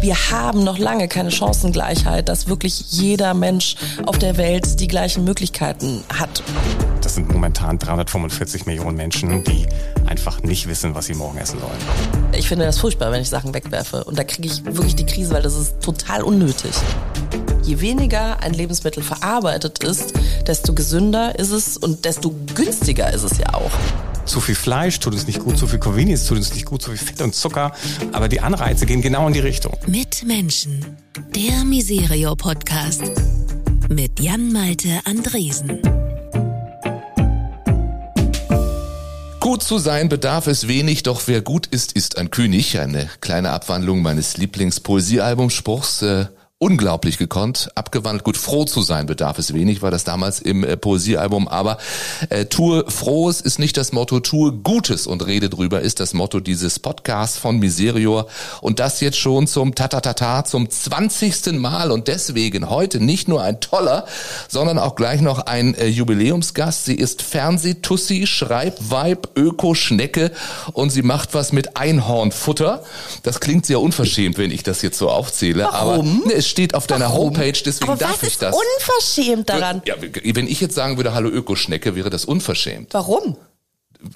Wir haben noch lange keine Chancengleichheit, dass wirklich jeder Mensch auf der Welt die gleichen Möglichkeiten hat. Das sind momentan 345 Millionen Menschen, die einfach nicht wissen, was sie morgen essen sollen. Ich finde das furchtbar, wenn ich Sachen wegwerfe. Und da kriege ich wirklich die Krise, weil das ist total unnötig. Je weniger ein Lebensmittel verarbeitet ist, desto gesünder ist es und desto günstiger ist es ja auch. Zu viel Fleisch tut uns nicht gut, zu viel Convenience tut uns nicht gut, zu viel Fett und Zucker. Aber die Anreize gehen genau in die Richtung. Mit Menschen. Der Miserio Podcast. Mit Jan-Malte Andresen. Gut zu sein bedarf es wenig, doch wer gut ist, ist ein König. Eine kleine Abwandlung meines Lieblingspoesiealbumspruchs. Äh, unglaublich gekonnt, abgewandelt. Gut, froh zu sein bedarf es wenig, war das damals im äh, Poesiealbum, aber äh, tue Frohes ist nicht das Motto, tue Gutes und rede drüber ist das Motto dieses Podcasts von Miserior und das jetzt schon zum Tatatata, zum zwanzigsten Mal und deswegen heute nicht nur ein toller, sondern auch gleich noch ein äh, Jubiläumsgast. Sie ist Fernsehtussi, Schreibweib, Öko-Schnecke und sie macht was mit Einhornfutter. Das klingt sehr unverschämt, wenn ich das jetzt so aufzähle, Warum? aber ne, es steht auf deiner Warum? Homepage, deswegen Aber darf was ich ist das. unverschämt daran? Ja, wenn ich jetzt sagen würde, hallo Ökoschnecke, wäre das unverschämt. Warum?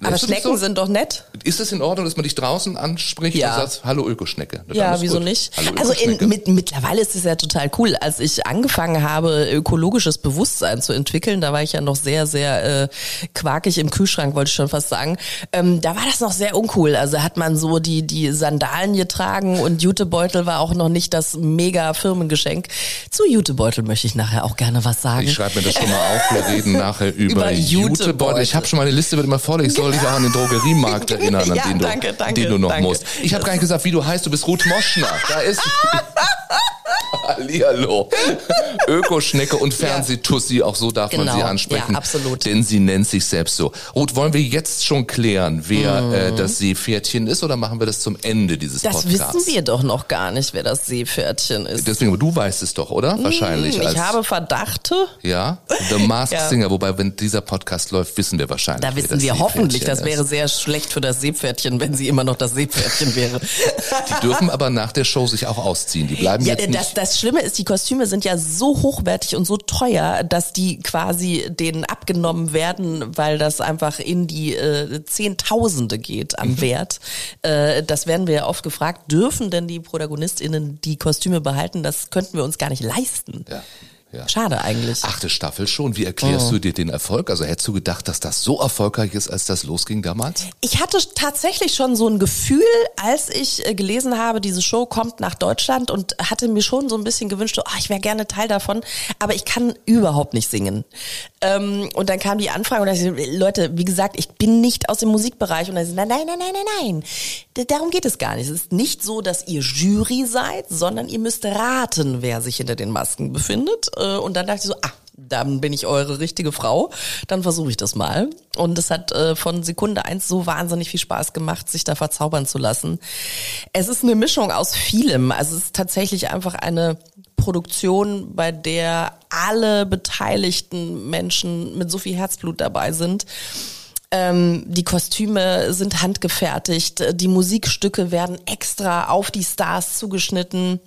Aber das Schnecken so? sind doch nett. Ist es in Ordnung, dass man dich draußen anspricht Ja. und sagt, hallo Ökoschnecke? Dann Ja, wieso gut. nicht? Hallo Also in, mit, mittlerweile ist es ja total cool. Als ich angefangen habe, ökologisches Bewusstsein zu entwickeln, da war ich ja noch sehr, sehr äh, quakig im Kühlschrank, wollte ich schon fast sagen. Ähm, da war das noch sehr uncool. Also hat man so die, die Sandalen getragen und Jutebeutel war auch noch nicht das mega Firmengeschenk. Zu Jutebeutel möchte ich nachher auch gerne was sagen. Ich schreibe mir das schon mal auf. Wir reden nachher über, Über Jutebeutel. Jutebeutel. Ich habe schon meine Liste, wird immer voll. Ich soll dich auch an den Drogeriemarkt erinnern, an Ja, den du, danke, danke, den du noch danke. musst. Ich habe gar nicht gesagt, wie du heißt. Du bist Ruth Moschner. Da ist Hallihallo. Ökoschnecke und Fernsehtussi, auch so darf man Genau, sie ansprechen. ja, absolut. Denn sie nennt sich selbst so. Ruth, wollen wir jetzt schon klären, wer Mhm. äh, das Seepferdchen ist oder machen wir das zum Ende dieses das Podcasts? wissen wir doch noch gar nicht, wer das Seepferdchen ist. Deswegen, aber du weißt es doch, oder? Wahrscheinlich. Hm, als, ich habe Verdachte. ja, The Masked Ja. Singer, wobei, wenn dieser Podcast läuft, wissen wir wahrscheinlich. Da wissen das wir hoffentlich, das wäre sehr schlecht für das Seepferdchen, wenn sie immer noch das Seepferdchen wäre. Die dürfen aber nach der Show sich auch ausziehen. Die bleiben Ja, jetzt nicht. Das, das Schlimme ist, die Kostüme sind ja so hochwertig und so teuer, dass die quasi denen abgenommen werden, weil das einfach in die äh, Zehntausende geht Mhm. an Wert. Äh, das werden wir ja oft gefragt, dürfen denn die ProtagonistInnen die Kostüme behalten? Das könnten wir uns gar nicht leisten. ja, ja. Schade eigentlich. Achte Staffel schon. Wie erklärst Oh. du dir den Erfolg? Also hättest du gedacht, dass das so erfolgreich ist, als das losging damals? Ich hatte tatsächlich schon so ein Gefühl, als ich äh, gelesen habe, diese Show kommt nach Deutschland und hatte mir schon so ein bisschen gewünscht, so, ah, ich wäre gerne Teil davon, aber ich kann überhaupt nicht singen. Ähm, und dann kam die Anfrage und da ich, Leute, wie gesagt, ich bin nicht aus dem Musikbereich und dann so, nein, nein, nein, nein, nein, nein. Darum geht es gar nicht. Es ist nicht so, dass ihr Jury seid, sondern ihr müsst raten, wer sich hinter den Masken befindet. Äh, Und dann dachte ich so, ah, dann bin ich eure richtige Frau, dann versuche ich das mal. Und es hat äh, von Sekunde eins so wahnsinnig viel Spaß gemacht, sich da verzaubern zu lassen. Es ist eine Mischung aus vielem. Also es ist tatsächlich einfach eine Produktion, bei der alle beteiligten Menschen mit so viel Herzblut dabei sind. Ähm, die Kostüme sind handgefertigt, die Musikstücke werden extra auf die Stars zugeschnitten.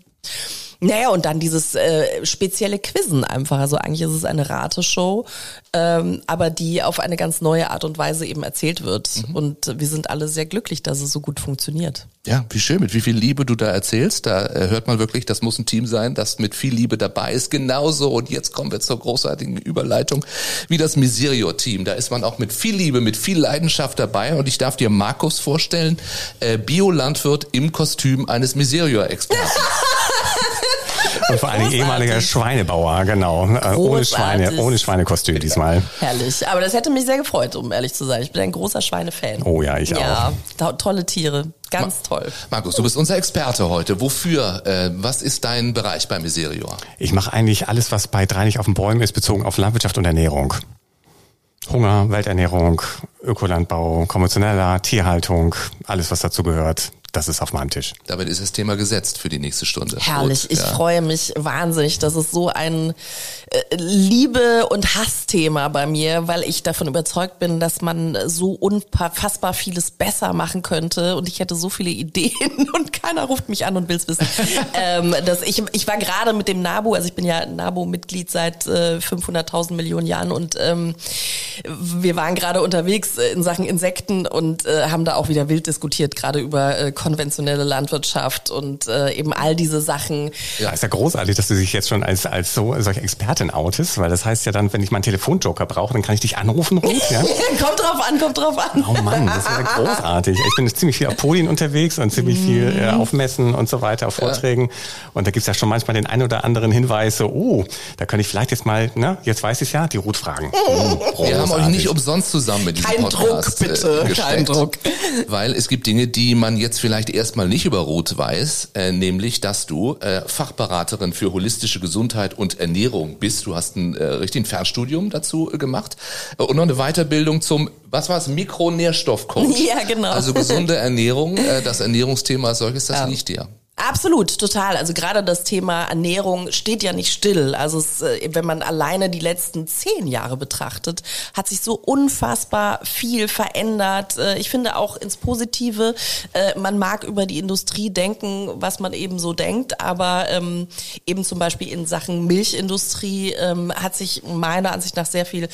Naja, und dann dieses äh, spezielle Quizzen einfach. Also eigentlich ist es eine Rateshow, ähm, aber die auf eine ganz neue Art und Weise eben erzählt wird. Und wir sind alle sehr glücklich, dass es so gut funktioniert. Ja, wie schön, mit wie viel Liebe du da erzählst. Da äh, hört man wirklich, das muss ein Team sein, das mit viel Liebe dabei ist. Genauso, und jetzt kommen wir zur großartigen Überleitung, wie das Miserio-Team. Da ist man auch mit viel Liebe, mit viel Leidenschaft dabei. Und ich darf dir Markus vorstellen, äh, Biolandwirt im Kostüm eines Miserio-Experten. Und vor allem ehemaliger Schweinebauer, genau. Äh, Ohne Großartig. Schweine, ohne Schweinekostüm diesmal. Herrlich. Aber das hätte mich sehr gefreut, um ehrlich zu sein. Ich bin ein großer Schweinefan. Oh ja, ich Ja, to tolle Tiere. Ganz toll. Markus, du bist unser Experte heute. Wofür? Äh, was ist dein Bereich bei Miserio? Ich mache eigentlich alles, was bei drei nicht auf den Bäumen ist, bezogen auf Landwirtschaft und Ernährung. Hunger, Welternährung, Ökolandbau, konventioneller Tierhaltung, alles was dazu gehört. Das ist auf meinem Tisch. Damit ist das Thema gesetzt für die nächste Stunde. Herrlich, Rot, ich ja. freue mich wahnsinnig. Das ist so ein äh, Liebe- und Hassthema bei mir, weil ich davon überzeugt bin, dass man so unfassbar vieles besser machen könnte und ich hätte so viele Ideen und keiner ruft mich an und will es wissen. ähm, dass ich, ich war gerade mit dem NABU, also ich bin ja NABU-Mitglied seit äh, 500.000 Millionen Jahren und ähm, wir waren gerade unterwegs äh, in Sachen Insekten und äh, haben da auch wieder wild diskutiert, gerade über äh, konventionelle Landwirtschaft und äh, eben all diese Sachen. Ja, ist ja großartig, dass du dich jetzt schon als, als so solche Expertin outest, weil das heißt ja dann, wenn ich mal einen Telefonjoker brauche, dann kann ich dich anrufen, Ruth, ja? kommt drauf an, kommt drauf an. Oh Mann, das wäre großartig. Ich bin ziemlich viel auf Podien unterwegs und ziemlich viel äh, auf Messen und so weiter, auf Vorträgen. Und da gibt's ja schon manchmal den ein oder anderen Hinweis, so, oh, da könnte ich vielleicht jetzt mal, ne, jetzt weiß ich ja, die Ruth fragen. Hm, Wir haben euch nicht umsonst zusammen mit diesem Kein Podcast Druck, bitte, äh, gesteckt, kein Druck. Weil es gibt Dinge, die man jetzt vielleicht erstmal nicht über Rot weiß, äh, nämlich, dass du äh, Fachberaterin für holistische Gesundheit und Ernährung bist. Du hast ein äh, richtigen Fernstudium dazu äh, gemacht äh, und noch eine Weiterbildung zum, was war es, Mikronährstoffcoach. Ja, genau. Also gesunde Ernährung, äh, das Ernährungsthema als solches, das Ja. liegt dir. Absolut, total. Also gerade das Thema Ernährung steht ja nicht still. Also es, äh, wenn man alleine die letzten zehn Jahre betrachtet, hat sich so unfassbar viel verändert. Äh, Ich finde auch ins Positive. äh, Man mag über die Industrie denken, was man eben so denkt, aber ähm, eben zum Beispiel in Sachen Milchindustrie ähm, hat sich meiner Ansicht nach sehr viel,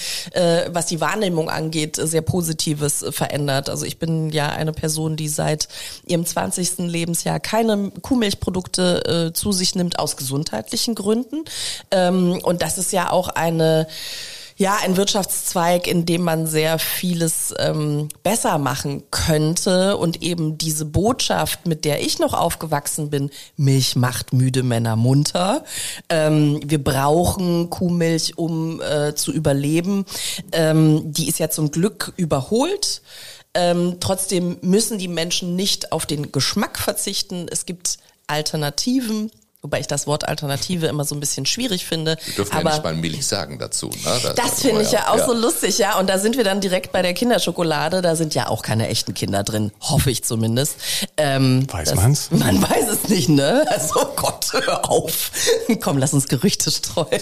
was die Wahrnehmung angeht, sehr Positives verändert. Also ich bin ja eine Person, die seit ihrem 20. Lebensjahr keine Kuhmilchprodukte äh, zu sich nimmt aus gesundheitlichen Gründen. Ähm, und das ist ja auch eine ja, ein Wirtschaftszweig, in dem man sehr vieles ähm, besser machen könnte und eben diese Botschaft, mit der ich noch aufgewachsen bin, Milch macht müde Männer munter. Ähm, wir brauchen Kuhmilch, um äh, zu überleben. Ähm, die ist ja zum Glück überholt. Ähm, trotzdem müssen die Menschen nicht auf den Geschmack verzichten. Es gibt Alternativen. Wobei ich das Wort Alternative immer so ein bisschen schwierig finde. Wir dürfen aber ja nicht mal Milch sagen dazu. Ne? das finde ich ja auch so lustig, ja. Und da sind wir dann direkt bei der Kinderschokolade. Da sind ja auch keine echten Kinder drin, hoffe ich zumindest. Ähm, Weiß das- man's? Man weiß es nicht, ne? Also oh Gott, hör auf. Komm, lass uns Gerüchte streuen.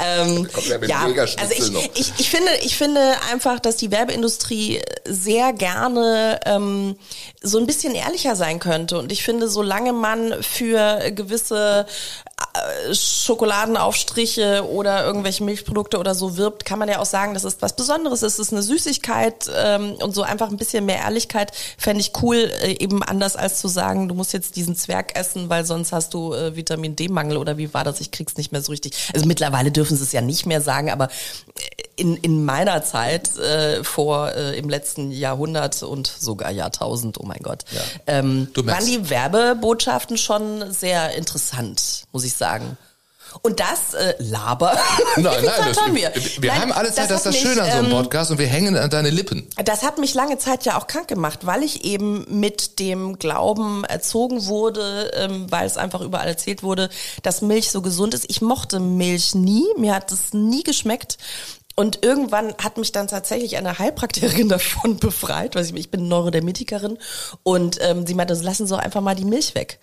ähm, kommt ja ja, also ich, noch. ich, ich finde, ich finde einfach, dass die Werbeindustrie sehr gerne ähm, so ein bisschen ehrlicher sein könnte. Und ich finde, solange man für gewisse äh, Schokoladenaufstriche oder irgendwelche Milchprodukte oder so wirbt, kann man ja auch sagen, das ist was Besonderes, es ist eine Süßigkeit ähm, und so einfach ein bisschen mehr Ehrlichkeit fände ich cool, äh, eben anders als zu sagen, du musst jetzt diesen Zwerg essen, weil sonst hast du äh, Vitamin D-Mangel oder wie war das? Ich krieg's nicht mehr so richtig. Also mittlerweile dürfen sie es ja nicht mehr sagen, aber in, in meiner Zeit äh, vor äh, im letzten Jahrhundert und sogar Jahrtausend, oh mein Gott, ähm, Du merkst- waren die Werbebotschaften schon sehr interessant, muss ich sagen. Und das äh, Laber. Nein, nein, das, haben wir, wir? Nein, haben alle Zeit, das, hat ist das mich, Schöne an so einem ähm, Podcast und wir hängen an deine Lippen. das hat mich lange Zeit ja auch krank gemacht, weil ich eben mit dem Glauben erzogen wurde, ähm, weil es einfach überall erzählt wurde, dass Milch so gesund ist. Ich mochte Milch nie, mir hat es nie geschmeckt. Und irgendwann hat mich dann tatsächlich eine Heilpraktikerin davon befreit, weil ich, ich bin Neurodermitikerin und ähm, sie meinte, lassen Sie doch einfach mal die Milch weg.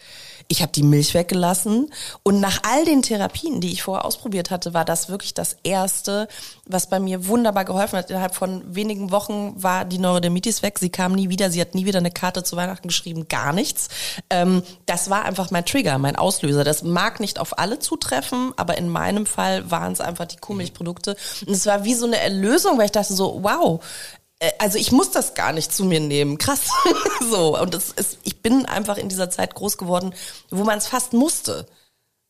Ich habe die Milch weggelassen und nach all den Therapien, die ich vorher ausprobiert hatte, war das wirklich das erste, was bei mir wunderbar geholfen hat. Innerhalb von wenigen Wochen war die Neurodermitis weg. Sie kam nie wieder. Sie hat nie wieder eine Karte zu Weihnachten geschrieben. Gar nichts. Ähm, das war einfach mein Trigger, mein Auslöser. Das mag nicht auf alle zutreffen, aber in meinem Fall waren es einfach die Kuhmilchprodukte. Und es war wie so eine Erlösung, weil ich dachte so, wow, also ich muss das gar nicht zu mir nehmen. Krass. so. Und es ist, ich bin einfach in dieser Zeit groß geworden, wo man es fast musste.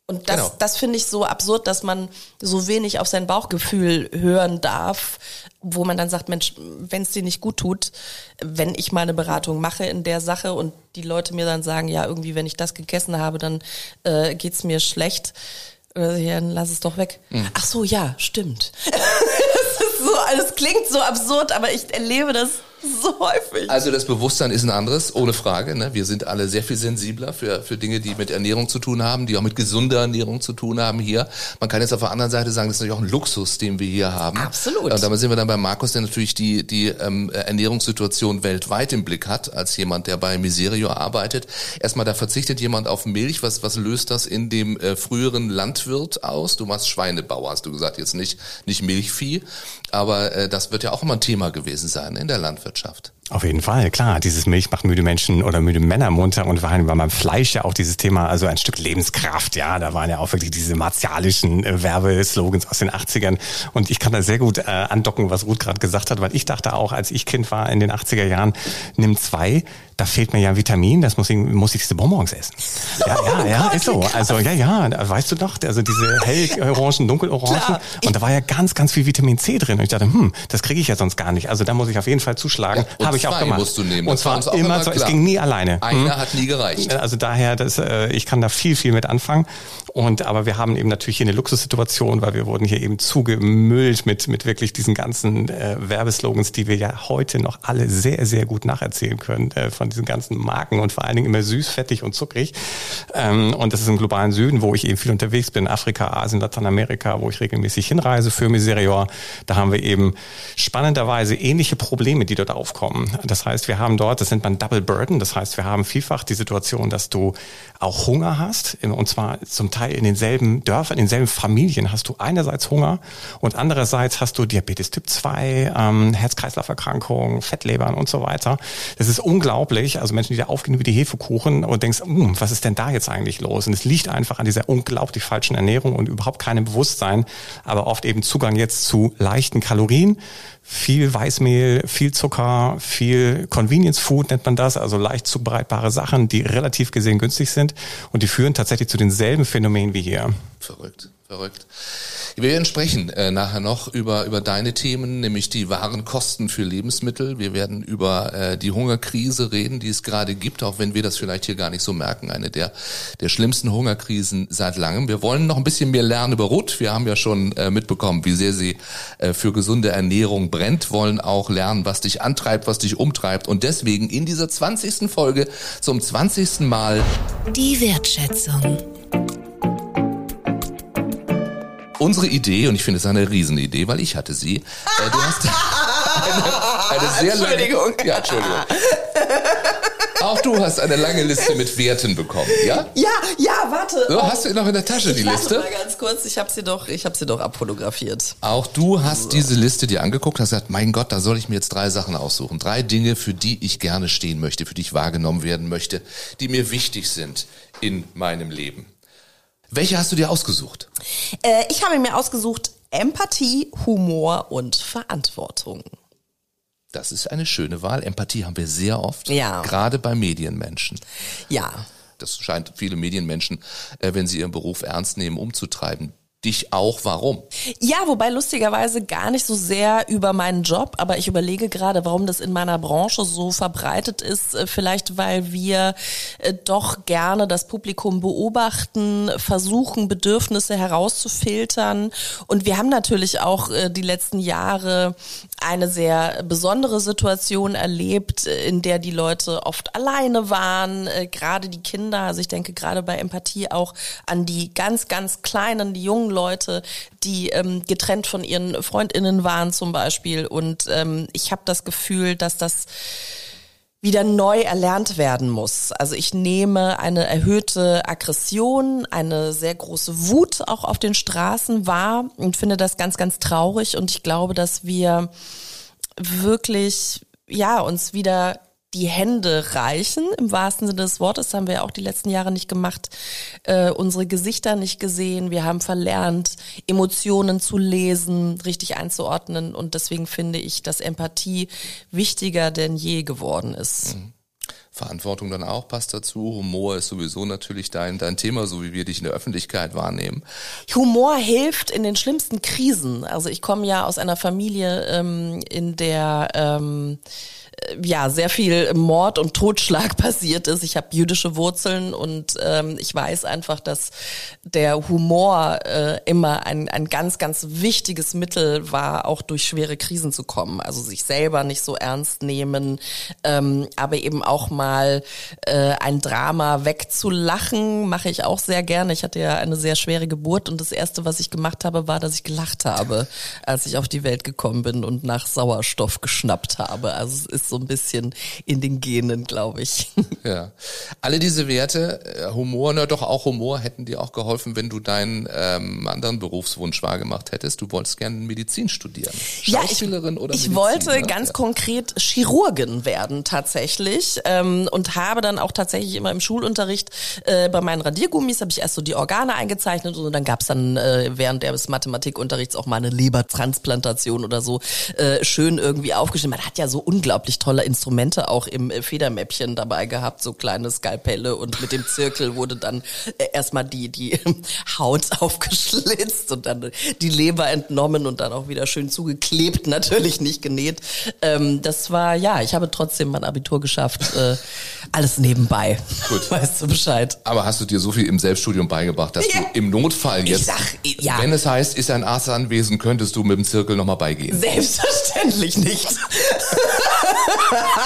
Und das, Genau. das finde ich so absurd, dass man so wenig auf sein Bauchgefühl hören darf, wo man dann sagt, Mensch, wenn es dir nicht gut tut, wenn ich mal eine Beratung mache in der Sache und die Leute mir dann sagen, ja, irgendwie, wenn ich das gegessen habe, dann äh, geht's mir schlecht, äh, ja, dann lass es doch weg. Mhm. Ach so, ja, stimmt. alles klingt so absurd, aber ich erlebe das so häufig. Also das Bewusstsein ist ein anderes, ohne Frage. Ne? Wir sind alle sehr viel sensibler für, für Dinge, die mit Ernährung zu tun haben, die auch mit gesunder Ernährung zu tun haben hier. Man kann jetzt auf der anderen Seite sagen, das ist natürlich auch ein Luxus, den wir hier haben. Absolut. Und damit sind wir dann bei Markus, der natürlich die, die ähm, Ernährungssituation weltweit im Blick hat, als jemand, der bei Miserio arbeitet. Erstmal, da verzichtet jemand auf Milch. Was, was löst das in dem äh, früheren Landwirt aus? Du machst Schweinebauer, hast du gesagt, jetzt nicht, nicht Milchvieh. Aber äh, das wird ja auch immer ein Thema gewesen sein in der Landwirtschaft. Landwirtschaft. Auf jeden Fall, klar. Dieses Milch macht müde Menschen oder müde Männer munter und war beim Fleisch ja auch dieses Thema, also ein Stück Lebenskraft, ja. Da waren ja auch wirklich diese martialischen äh, Werbeslogans aus den 80ern. Und ich kann da sehr gut äh, andocken, was Ruth gerade gesagt hat, weil ich dachte auch, als ich Kind war in den 80er Jahren, nimm zwei, da fehlt mir ja ein Vitamin, das muss ich, muss ich diese Bonbons essen. Ja, ja, ja, ist so. Also ja, ja, weißt du doch, also diese hellorangen, dunkelorangen. Klar. Und da war ja ganz, ganz viel Vitamin C drin. Und ich dachte, hm, das kriege ich ja sonst gar nicht. Also da muss ich auf jeden Fall zuschlagen. Ja, Habe ich auch gemacht. musst du nehmen. Und zwar immer, so, es ging nie alleine. Einer hm? hat nie gereicht. Also daher, das, äh, ich kann da viel, viel mit anfangen. Und aber wir haben eben natürlich hier eine Luxussituation, weil wir wurden hier eben zugemüllt mit, mit wirklich diesen ganzen äh, Werbeslogans, die wir ja heute noch alle sehr, sehr gut nacherzählen können. Äh, von diesen ganzen Marken und vor allen Dingen immer süß, fettig und zuckrig. Ähm, und das ist im globalen Süden, wo ich eben viel unterwegs bin, Afrika, Asien, Lateinamerika, wo ich regelmäßig hinreise für Miserior. Da haben wir eben spannenderweise ähnliche Probleme, die dort aufkommen. Das heißt, wir haben dort, das nennt man Double Burden, das heißt, wir haben vielfach die Situation, dass du auch Hunger hast, und zwar zum Teil in denselben Dörfern, in denselben Familien hast du einerseits Hunger und andererseits hast du Diabetes Typ 2, ähm, Herz-Kreislauf-Erkrankungen, Fettlebern und so weiter. Das ist unglaublich unglaublich. Also Menschen, die da aufgehen wie die Hefekuchen und denkst, hm, was ist denn da jetzt eigentlich los? Und es liegt einfach an dieser unglaublich falschen Ernährung und überhaupt keinem Bewusstsein, aber oft eben Zugang jetzt zu leichten Kalorien, viel Weißmehl, viel Zucker, viel Convenience Food nennt man das, also leicht zubereitbare Sachen, die relativ gesehen günstig sind und die führen tatsächlich zu denselben Phänomenen wie hier. Verrückt, verrückt. Wir werden sprechen äh, nachher noch über, über deine Themen, nämlich die wahren Kosten für Lebensmittel. Wir werden über äh, die Hungerkrise reden, die es gerade gibt, auch wenn wir das vielleicht hier gar nicht so merken. Eine der, der schlimmsten Hungerkrisen seit langem. Wir wollen noch ein bisschen mehr lernen über Ruth. Wir haben ja schon äh, mitbekommen, wie sehr sie äh, für gesunde Ernährung brennt, wollen auch lernen, was dich antreibt, was dich umtreibt. Und deswegen in dieser 20. Folge zum 20. Mal die Wertschätzung unsere Idee, und ich finde es eine Riesenidee, weil ich hatte sie. Äh, du hast eine, eine sehr Entschuldigung. Lange, ja, Entschuldigung. Auch du hast eine lange Liste mit Werten bekommen, ja? Ja, ja, warte. So, hast du noch in der Tasche ich die Liste? Mal ganz kurz, ich habe sie doch, ich habe sie doch abfotografiert. Auch du hast so. diese Liste dir angeguckt, hast gesagt, mein Gott, da soll ich mir jetzt drei Sachen aussuchen, drei Dinge, für die ich gerne stehen möchte, für die ich wahrgenommen werden möchte, die mir wichtig sind in meinem Leben. Welche hast du dir ausgesucht? Äh, ich habe mir ausgesucht Empathie, Humor und Verantwortung. Das ist eine schöne Wahl. Empathie haben wir sehr oft, ja. gerade bei Medienmenschen. Ja. Das scheint viele Medienmenschen, äh, wenn sie ihren Beruf ernst nehmen, umzutreiben dich auch, warum? Ja, wobei lustigerweise gar nicht so sehr über meinen Job, aber ich überlege gerade, warum das in meiner Branche so verbreitet ist. Äh, vielleicht, weil wir äh, doch gerne das Publikum beobachten, versuchen, Bedürfnisse herauszufiltern. Und wir haben natürlich auch äh, die letzten Jahre eine sehr besondere Situation erlebt, in der die Leute oft alleine waren, gerade die Kinder. Also ich denke gerade bei Empathie auch an die ganz, ganz kleinen, die jungen Leute, die ähm, getrennt von ihren Freundinnen waren zum Beispiel. Und ähm, ich habe das Gefühl, dass das wieder neu erlernt werden muss. Also ich nehme eine erhöhte Aggression, eine sehr große Wut auch auf den Straßen wahr und finde das ganz, ganz traurig. Und ich glaube, dass wir wirklich ja uns wieder die Hände reichen, im wahrsten Sinne des Wortes, haben wir ja auch die letzten Jahre nicht gemacht, äh, unsere Gesichter nicht gesehen, wir haben verlernt, Emotionen zu lesen, richtig einzuordnen und deswegen finde ich, dass Empathie wichtiger denn je geworden ist. Mhm. Verantwortung dann auch passt dazu. Humor ist sowieso natürlich dein, dein Thema, so wie wir dich in der Öffentlichkeit wahrnehmen. Humor hilft in den schlimmsten Krisen. Also ich komme ja aus einer Familie, ähm, in der ähm, ja sehr viel Mord und Totschlag passiert ist. Ich habe jüdische Wurzeln und ähm, ich weiß einfach, dass der Humor äh, immer ein, ein ganz, ganz wichtiges Mittel war, auch durch schwere Krisen zu kommen. Also sich selber nicht so ernst nehmen, ähm, aber eben auch mal äh, ein Drama wegzulachen, mache ich auch sehr gerne. Ich hatte ja eine sehr schwere Geburt und das Erste, was ich gemacht habe, war, dass ich gelacht habe, als ich auf die Welt gekommen bin und nach Sauerstoff geschnappt habe. Also es ist so ein bisschen in den Genen, glaube ich. Ja. Alle diese Werte, äh, Humor, na doch auch Humor, hätten dir auch geholfen, wenn du deinen ähm, anderen Berufswunsch wahrgemacht hättest. Du wolltest gerne Medizin studieren. Schauspielerin ja, ich, oder Ich wollte ganz ja. konkret Chirurgin werden tatsächlich ähm, und habe dann auch tatsächlich immer im Schulunterricht äh, bei meinen Radiergummis habe ich erst so die Organe eingezeichnet und dann gab's dann äh, während des Mathematikunterrichts auch mal eine Lebertransplantation oder so äh, schön irgendwie aufgeschrieben. Man hat ja so unglaublich tolle Instrumente auch im äh, Federmäppchen dabei gehabt, so kleine Skalpelle und mit dem Zirkel wurde dann äh, erstmal die die Haut aufgeschlitzt und dann die Leber entnommen und dann auch wieder schön zugeklebt, natürlich nicht genäht. Ähm, das war ja, ich habe trotzdem mein Abitur geschafft, äh, alles nebenbei. Gut. Weißt du Bescheid? Aber hast du dir so viel im Selbststudium beigebracht, dass Ja. du im Notfall jetzt, sag, ja. wenn es heißt, ist ein Arzt anwesend, könntest du mit dem Zirkel nochmal beigehen? Selbstverständlich nicht.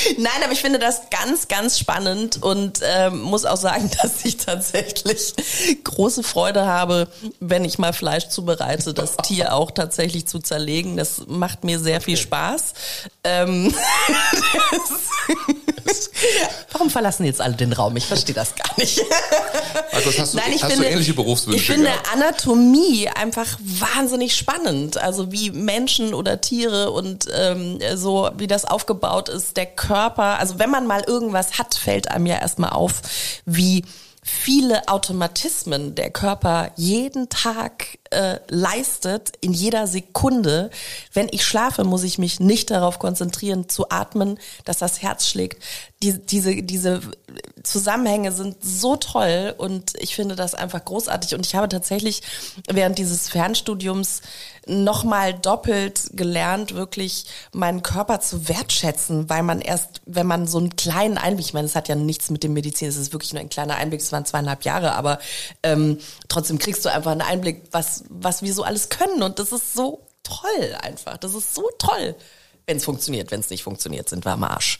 Nein, aber ich finde das ganz, ganz spannend und ähm, muss auch sagen, dass ich tatsächlich große Freude habe, wenn ich mal Fleisch zubereite, das Tier auch tatsächlich zu zerlegen. Das macht mir sehr viel Spaß. Ähm, Warum verlassen jetzt alle den Raum? Ich verstehe das gar nicht. Markus, hast du, Nein, ich hast finde, du ähnliche Berufswünsche Ich finde gehabt? Anatomie einfach wahnsinnig spannend. Also wie Menschen oder Tiere und ähm, so, wie das aufgebaut ist, der Körper. Also wenn man mal irgendwas hat, fällt einem ja erstmal auf, wie viele Automatismen der Körper jeden Tag äh, leistet, in jeder Sekunde. Wenn ich schlafe, muss ich mich nicht darauf konzentrieren, zu atmen, dass das Herz schlägt. Die, diese, diese Zusammenhänge sind so toll und ich finde das einfach großartig. Und ich habe tatsächlich während dieses Fernstudiums nochmal doppelt gelernt, wirklich meinen Körper zu wertschätzen, weil man erst, wenn man so einen kleinen Einblick, ich meine, es hat ja nichts mit dem Medizin, es ist wirklich nur ein kleiner Einblick, es waren zweieinhalb Jahre, aber ähm, trotzdem kriegst du einfach einen Einblick, was, was wir so alles können. Und das ist so toll einfach. Das ist so toll. Wenn es funktioniert, wenn es nicht funktioniert, sind wir am Arsch.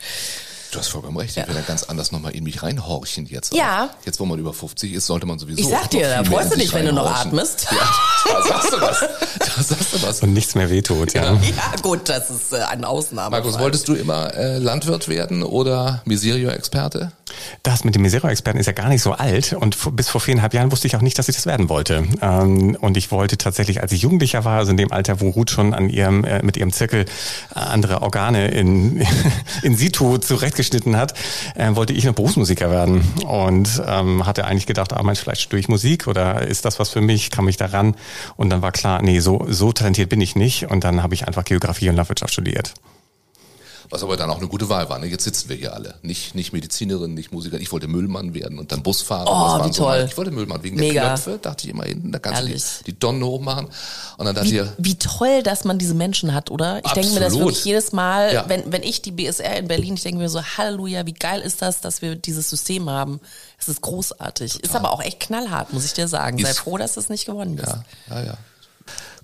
Du hast vollkommen recht. Ich will da ganz anders nochmal in mich reinhorchen jetzt. Ja. Auch. Jetzt, wo man über 50 ist, sollte man sowieso. Ich sag dir, da freust du dich, wenn du noch atmest. Ja, da sagst du was. Da sagst du was. Und nichts mehr wehtut, ja. Ja, gut, das ist äh, eine Ausnahme. Markus, wolltest du immer äh, Landwirt werden oder Miserio-Experte? Das mit dem Misero-Experten ist ja gar nicht so alt und bis vor viereinhalb Jahren wusste ich auch nicht, dass ich das werden wollte. Ähm, und ich wollte tatsächlich, als ich Jugendlicher war, also in dem Alter, wo Ruth schon an ihrem, äh, mit ihrem Zirkel äh, andere Organe in, in situ zurechtgeschnitten hat, äh, wollte ich noch Berufsmusiker werden und ähm, hatte eigentlich gedacht, ah Mensch, vielleicht studiere ich Musik oder ist das was für mich, kann mich daran? Und dann war klar, nee, so, so talentiert bin ich nicht und dann habe ich einfach Geografie und Landwirtschaft studiert. Was aber dann auch eine gute Wahl war. Ne? Jetzt sitzen wir hier alle. Nicht, nicht Medizinerin, nicht Musiker. Ich wollte Müllmann werden und dann Busfahrer. Oh, Das wie so toll. meine- ich wollte Müllmann wegen Mega. der Knöpfe. Dachte ich immer hinten, da kannst Herrlich. du die, die Donnen hochmachen. Und dann dachte ich, Wie, ja, wie toll, dass man diese Menschen hat, oder? Ich denke mir das wirklich jedes Mal, Ja. wenn, wenn ich die BSR in Berlin, ich denke mir so, Halleluja, wie geil ist das, dass wir dieses System haben. Es ist großartig. Ist aber auch echt knallhart, muss ich dir sagen. Sei Ist- froh, dass es nicht gewonnen bist. ja, ja, ja.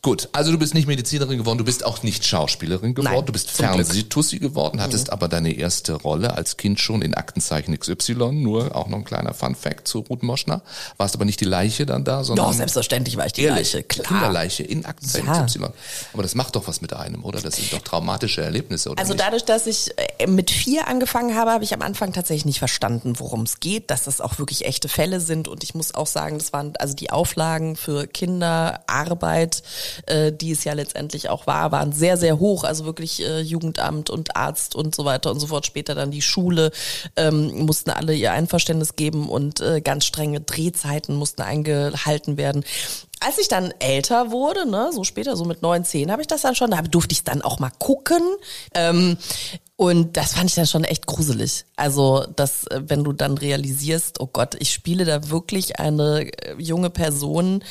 Gut, also du bist nicht Medizinerin geworden, du bist auch nicht Schauspielerin geworden, Nein, du bist. Mhm. Fernsehtussi geworden, hattest aber deine erste Rolle als Kind schon in Aktenzeichen XY, nur auch noch ein kleiner Fun-Fact zu Ruth Moschner. Warst aber nicht die Leiche dann da, sondern Doch, selbstverständlich war ich die Ehrlich, Leiche, klar. Kinderleiche in Aktenzeichen Ja. XY. Aber das macht doch was mit einem, oder? Das sind doch traumatische Erlebnisse, oder Also nicht? dadurch, dass ich äh, mit vier angefangen habe, habe ich am Anfang tatsächlich nicht verstanden, worum es geht, dass das auch wirklich echte Fälle sind. Und ich muss auch sagen, das waren also die Auflagen für Kinderarbeit, äh, die es ja letztendlich auch war, waren sehr, sehr hoch. Also wirklich äh, Jugendamt und Arzt und so weiter und so fort. Später dann die Schule ähm, mussten alle ihr Einverständnis geben und äh, ganz strenge Drehzeiten mussten eingehalten werden. Als ich dann älter wurde, ne, so später, so mit neun, zehn, habe ich das dann schon, da durfte ich dann auch mal gucken. Ähm, und das fand ich dann schon echt gruselig. Also, dass, äh, wenn du dann realisierst, oh Gott, ich spiele da wirklich eine äh, junge Person,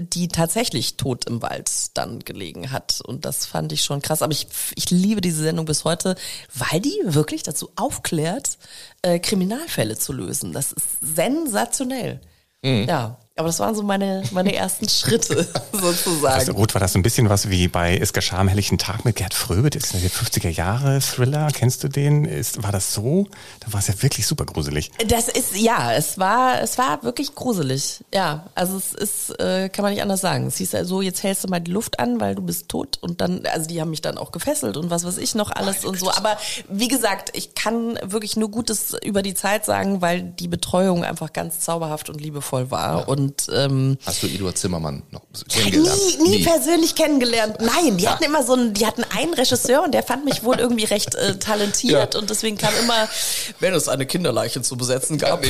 die tatsächlich tot im Wald dann gelegen hat. Und das fand ich schon krass. Aber ich, ich liebe diese Sendung bis heute, weil die wirklich dazu aufklärt, äh, Kriminalfälle zu lösen. Das ist sensationell. Mhm. Ja. Aber das waren so meine, meine ersten Schritte sozusagen. Also, Ruth, war das ein bisschen was wie bei Es geschah am helllichen Tag mit Gerd Fröbe? Das ist der 50er Jahre Thriller. Kennst du den? Ist, war das so? Da war es ja wirklich super gruselig. Das ist, ja, es war, es war wirklich gruselig. Ja, also es ist, äh, kann man nicht anders sagen. Es hieß ja so, jetzt hältst du mal die Luft an, weil du bist tot. Und dann, also die haben mich dann auch gefesselt und was weiß ich noch alles und so. Aber wie gesagt, ich kann wirklich nur Gutes über die Zeit sagen, weil die Betreuung einfach ganz zauberhaft und liebevoll war. Ja. Und und ähm, hast du Eduard Zimmermann noch kennengelernt? Nie, nie, nie. persönlich kennengelernt. Nein, die ja. hatten immer so einen, die hatten einen Regisseur und der fand mich wohl irgendwie recht äh, talentiert ja. und deswegen kam immer, wenn es eine Kinderleiche zu besetzen gab,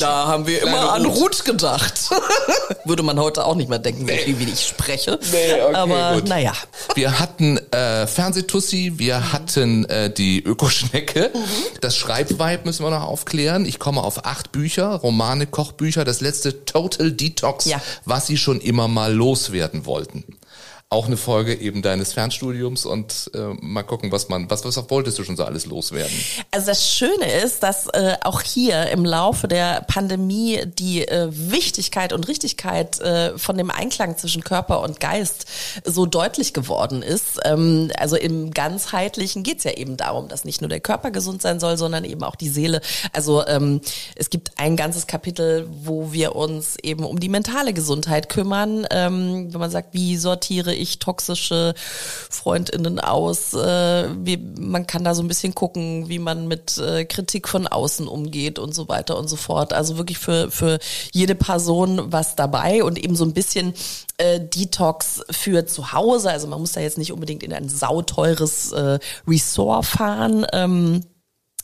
da haben wir Kleine immer an Ruth gedacht. Würde man heute auch nicht mehr denken, nee. wie ich spreche. Nee, okay, Aber gut. naja. Wir hatten äh, Fernsehtussi, wir hatten äh, die Ökoschnecke. Mhm. Das Schreibweib müssen wir noch aufklären. Ich komme auf acht Bücher, Romane, Kochbücher. Das letzte Total Detox, ja. was sie schon immer mal loswerden wollten auch eine Folge eben deines Fernstudiums und äh, mal gucken, was man, was, was wolltest du schon so alles loswerden? Also das Schöne ist, dass äh, auch hier im Laufe der Pandemie die äh, Wichtigkeit und Richtigkeit äh, von dem Einklang zwischen Körper und Geist so deutlich geworden ist. Ähm, also im ganzheitlichen geht's ja eben darum, dass nicht nur der Körper gesund sein soll, sondern eben auch die Seele. Also ähm, es gibt ein ganzes Kapitel, wo wir uns eben um die mentale Gesundheit kümmern, ähm, wenn man sagt, wie sortiere ich toxische Freundinnen aus. Äh, wie, man kann da so ein bisschen gucken, wie man mit äh, Kritik von außen umgeht und so weiter und so fort. Also wirklich für, für jede Person was dabei und eben so ein bisschen äh, Detox für zu Hause. Also man muss da jetzt nicht unbedingt in ein sauteures äh, Resort fahren. Ähm,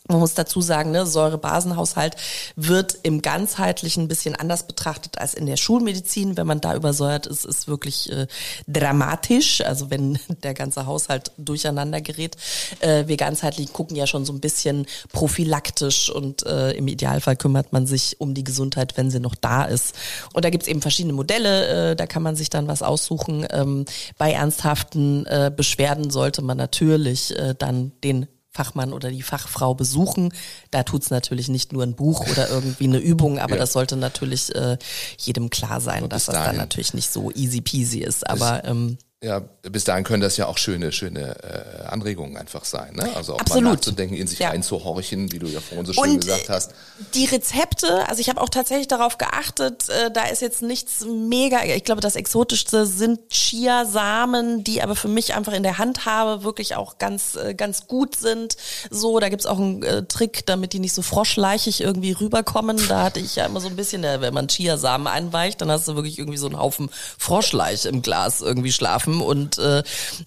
man muss dazu sagen, ne, Säurebasenhaushalt wird im ganzheitlichen ein bisschen anders betrachtet als in der Schulmedizin. Wenn man da übersäuert ist, ist wirklich äh, dramatisch. Also wenn der ganze Haushalt durcheinander gerät. Äh, wir ganzheitlich gucken ja schon so ein bisschen prophylaktisch und äh, im Idealfall kümmert man sich um die Gesundheit, wenn sie noch da ist. Und da gibt's eben verschiedene Modelle. Äh, da kann man sich dann was aussuchen. Ähm, bei ernsthaften äh, Beschwerden sollte man natürlich äh, dann den Fachmann oder die Fachfrau besuchen. Da tut's natürlich nicht nur ein Buch oder irgendwie eine Übung, aber ja. das sollte natürlich äh, jedem klar sein, dass das dann natürlich nicht so easy peasy ist. Aber ähm, ja, bis dahin können das ja auch schöne, schöne äh, Anregungen einfach sein. Ne? Also auch Absolut. mal nachzudenken, in sich ja. einzuhorchen, wie du ja vorhin so schön Und gesagt hast. Die Rezepte, also ich habe auch tatsächlich darauf geachtet, äh, da ist jetzt nichts mega, ich glaube, das Exotischste sind Chiasamen, die aber für mich einfach in der Hand habe, wirklich auch ganz, äh, ganz gut sind. So, da gibt's auch einen äh, Trick, damit die nicht so froschleichig irgendwie rüberkommen. Da hatte ich ja immer so ein bisschen, äh, wenn man Chiasamen einweicht, dann hast du wirklich irgendwie so einen Haufen Froschleich im Glas irgendwie schlafen haben. Und äh,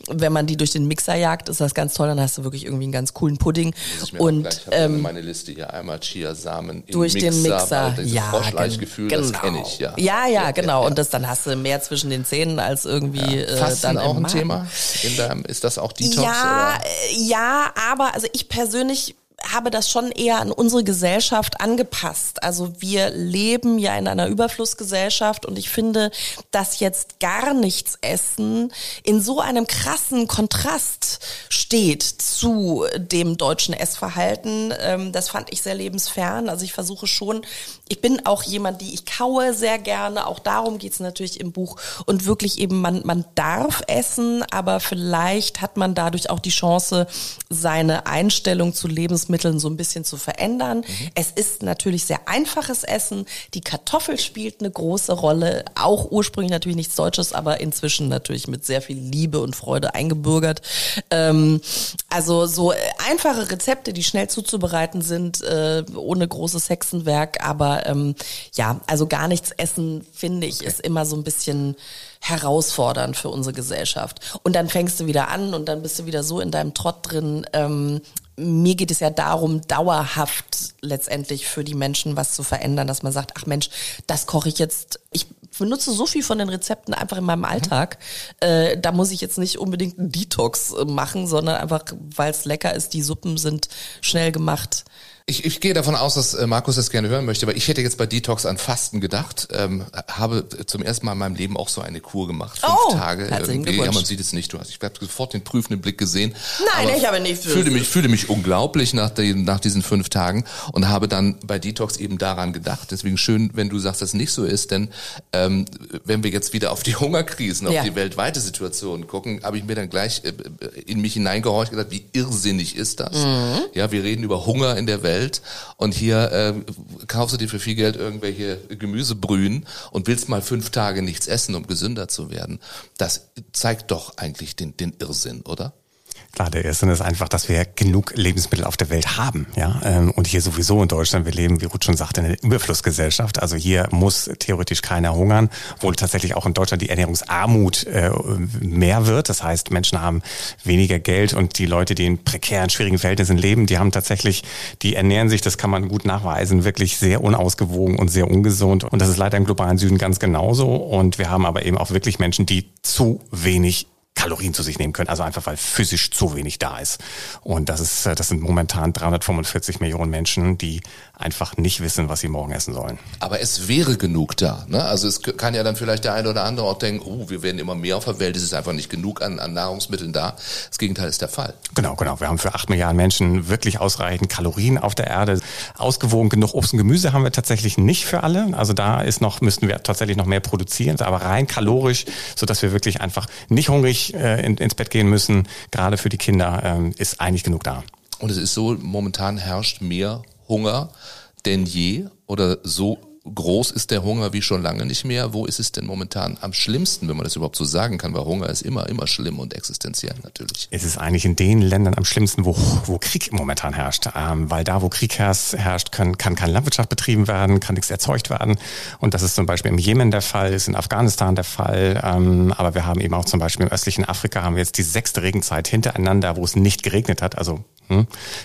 wenn man die durch den Mixer jagt, ist das ganz toll. Dann hast du wirklich irgendwie einen ganz coolen Pudding. und ähm, meine Liste hier einmal Chiasamen durch Mixer, den Mixer. Ja, Froschleichgefühl, genau. das kenne ich. Ja, ja, ja, genau. Und das dann hast du mehr zwischen den Zähnen als irgendwie ja. äh, dann auch ein Thema. Deinem, ist das auch Detox? Ja, oder? Äh, ja, aber also ich persönlich habe das schon eher an unsere Gesellschaft angepasst. Also wir leben ja in einer Überflussgesellschaft und ich finde, dass jetzt gar nichts essen in so einem krassen Kontrast steht zu dem deutschen Essverhalten. Ähm, das fand ich sehr lebensfern. Also ich versuche schon, ich bin auch jemand, die ich kaue sehr gerne. Auch darum geht's natürlich im Buch. Und wirklich eben, man, man darf essen, aber vielleicht hat man dadurch auch die Chance, seine Einstellung zu Lebensmitteln Lebensmitteln so ein bisschen zu verändern. Mhm. Es ist natürlich sehr einfaches Essen. Die Kartoffel spielt eine große Rolle. Auch ursprünglich natürlich nichts Deutsches, aber inzwischen natürlich mit sehr viel Liebe und Freude eingebürgert. Ähm, also so einfache Rezepte, die schnell zuzubereiten sind, äh, ohne großes Hexenwerk. Aber ähm, ja, also gar nichts essen, finde ich, okay. ist immer so ein bisschen herausfordernd für unsere Gesellschaft. Und dann fängst du wieder an und dann bist du wieder so in deinem Trott drin. Ähm, mir geht es ja darum, dauerhaft letztendlich für die Menschen was zu verändern, dass man sagt, ach Mensch, das koche ich jetzt. Ich benutze so viel von den Rezepten einfach in meinem Alltag. Mhm. Äh, da muss ich jetzt nicht unbedingt einen Detox äh, machen, sondern einfach, weil es lecker ist, die Suppen sind schnell gemacht Ich, ich gehe davon aus, dass äh, Markus das gerne hören möchte, aber ich hätte jetzt bei Detox an Fasten gedacht. Ähm, habe zum ersten Mal in meinem Leben auch so eine Kur gemacht. Fünf Oh, Tage. irgendwie. Ja, man sieht es nicht. Du hast, ich habe sofort den prüfenden Blick gesehen. Nein, ich habe nicht. Fühlte mich, fühlte mich unglaublich nach, den, nach diesen fünf Tagen und habe dann bei Detox eben daran gedacht. Deswegen schön, wenn du sagst, dass es nicht so ist, denn ähm, wenn wir jetzt wieder auf die Hungerkrisen, auf Ja. die weltweite Situation gucken, habe ich mir dann gleich äh, in mich hineingehorcht und gedacht, wie irrsinnig ist das? Mhm. Ja, wir reden über Hunger in der Welt und hier äh, kaufst du dir für viel Geld irgendwelche Gemüsebrühen und willst mal fünf Tage nichts essen, um gesünder zu werden. Das zeigt doch eigentlich den, den Irrsinn, oder? Klar, der Irrsinn ist einfach, dass wir genug Lebensmittel auf der Welt haben, ja. Ähm, Und hier sowieso in Deutschland, wir leben, wie Ruth schon sagte, in einer Überflussgesellschaft. Also hier muss theoretisch keiner hungern, obwohl tatsächlich auch in Deutschland die Ernährungsarmut äh, mehr wird. Das heißt, Menschen haben weniger Geld und die Leute, die in prekären, schwierigen Verhältnissen leben, die haben tatsächlich, die ernähren sich, das kann man gut nachweisen, wirklich sehr unausgewogen und sehr ungesund. Und das ist leider im globalen Süden ganz genauso. Und wir haben aber eben auch wirklich Menschen, die zu wenig Kalorien zu sich nehmen können, also einfach weil physisch zu wenig da ist. Und das ist, äh, das sind momentan 345 Millionen Menschen, die einfach nicht wissen, was sie morgen essen sollen. Aber es wäre genug da. Ne? Also es kann ja dann vielleicht der eine oder andere auch denken, oh, wir werden immer mehr auf der Welt, es ist einfach nicht genug an, an Nahrungsmitteln da. Das Gegenteil ist der Fall. Genau, genau. Wir haben für acht Milliarden Menschen wirklich ausreichend Kalorien auf der Erde. Ausgewogen genug Obst und Gemüse haben wir tatsächlich nicht für alle. Also da ist noch, müssten wir tatsächlich noch mehr produzieren, aber rein kalorisch, so dass wir wirklich einfach nicht hungrig äh, in, ins Bett gehen müssen. Gerade für die Kinder ähm, ist eigentlich genug da. Und es ist so, momentan herrscht mehr Hunger denn je oder so groß ist der Hunger wie schon lange nicht mehr. Wo ist es denn momentan am schlimmsten, wenn man das überhaupt so sagen kann? Weil Hunger ist immer, immer schlimm und existenziell natürlich. Es ist eigentlich in den Ländern am schlimmsten, wo, wo Krieg momentan herrscht. Ähm, weil da, wo Krieg herrscht, können, kann keine Landwirtschaft betrieben werden, kann nichts erzeugt werden. Und das ist zum Beispiel im Jemen der Fall, ist in Afghanistan der Fall. Ähm, aber wir haben eben auch zum Beispiel im östlichen Afrika haben wir jetzt die sechste Regenzeit hintereinander, wo es nicht geregnet hat. Also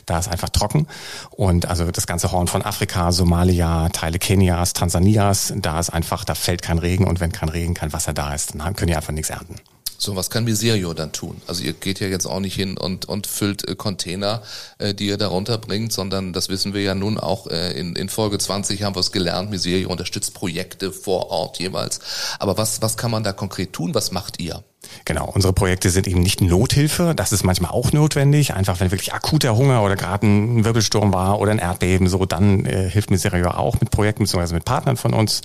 da ist einfach trocken. Und also das ganze Horn von Afrika, Somalia, Teile Kenias, Tansanias, da ist einfach, da fällt kein Regen und wenn kein Regen, kein Wasser da ist, dann können die einfach nichts ernten. So, was kann Miserio dann tun? Also ihr geht ja jetzt auch nicht hin und, und füllt äh, Container, äh, die ihr da runterbringt, sondern das wissen wir ja nun auch äh, in, in Folge 20 haben wir es gelernt, Miserio unterstützt Projekte vor Ort jeweils. Aber was, was kann man da konkret tun? Was macht ihr? Genau, unsere Projekte sind eben nicht Nothilfe, das ist manchmal auch notwendig, einfach wenn wirklich akuter Hunger oder gerade ein Wirbelsturm war oder ein Erdbeben, so dann äh, hilft Miserio auch mit Projekten bzw. mit Partnern von uns,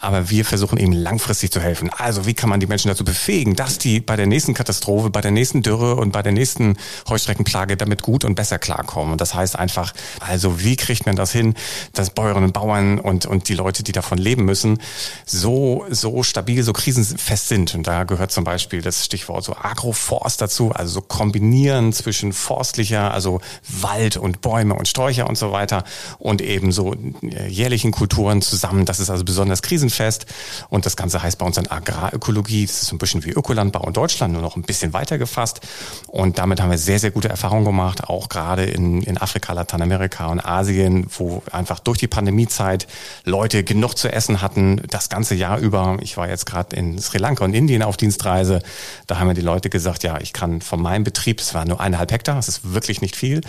aber wir versuchen eben langfristig zu helfen. Also wie kann man die Menschen dazu befähigen, dass die bei der nächsten Katastrophe, bei der nächsten Dürre und bei der nächsten Heuschreckenplage damit gut und besser klarkommen. Und das heißt einfach, also wie kriegt man das hin, dass Bäuerinnen und Bauern und, und die Leute, die davon leben müssen, so, so stabil, so krisenfest sind. Und da gehört zum Beispiel das Stichwort so Agroforst dazu, also so kombinieren zwischen forstlicher, also Wald und Bäume und Sträucher und so weiter und eben so äh, jährlichen Kulturen zusammen. Das ist also besonders krisenfest. Und das Ganze heißt bei uns dann Agrarökologie. Das ist so ein bisschen wie Ökolandbau in Deutschland, nur noch ein bisschen weiter gefasst. Und damit haben wir sehr, sehr gute Erfahrungen gemacht, auch gerade in, in Afrika, Lateinamerika und Asien, wo einfach durch die Pandemiezeit Leute genug zu essen hatten, das ganze Jahr über. Ich war jetzt gerade in Sri Lanka und Indien auf Dienstreise. Da haben mir die Leute gesagt, ja, ich kann von meinem Betrieb, es war nur eineinhalb Hektar, das ist wirklich nicht viel,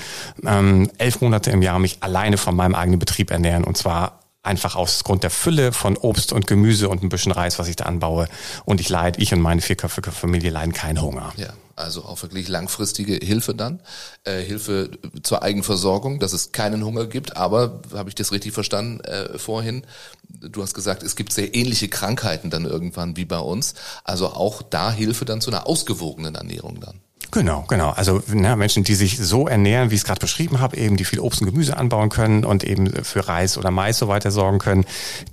ähm, elf Monate im Jahr mich alleine von meinem eigenen Betrieb ernähren und zwar einfach aus Grund der Fülle von Obst und Gemüse und ein bisschen Reis, was ich da anbaue. Und ich leide, ich und meine vierköpfige Familie leiden keinen Hunger. Ja, also auch wirklich langfristige Hilfe dann, äh, Hilfe zur Eigenversorgung, dass es keinen Hunger gibt. Aber habe ich das richtig verstanden äh, vorhin? Du hast gesagt, es gibt sehr ähnliche Krankheiten dann irgendwann wie bei uns. Also auch da Hilfe dann zu einer ausgewogenen Ernährung dann. Genau, genau. Also na, Menschen, die sich so ernähren, wie ich es gerade beschrieben habe, eben die viel Obst und Gemüse anbauen können und eben für Reis oder Mais so weiter sorgen können,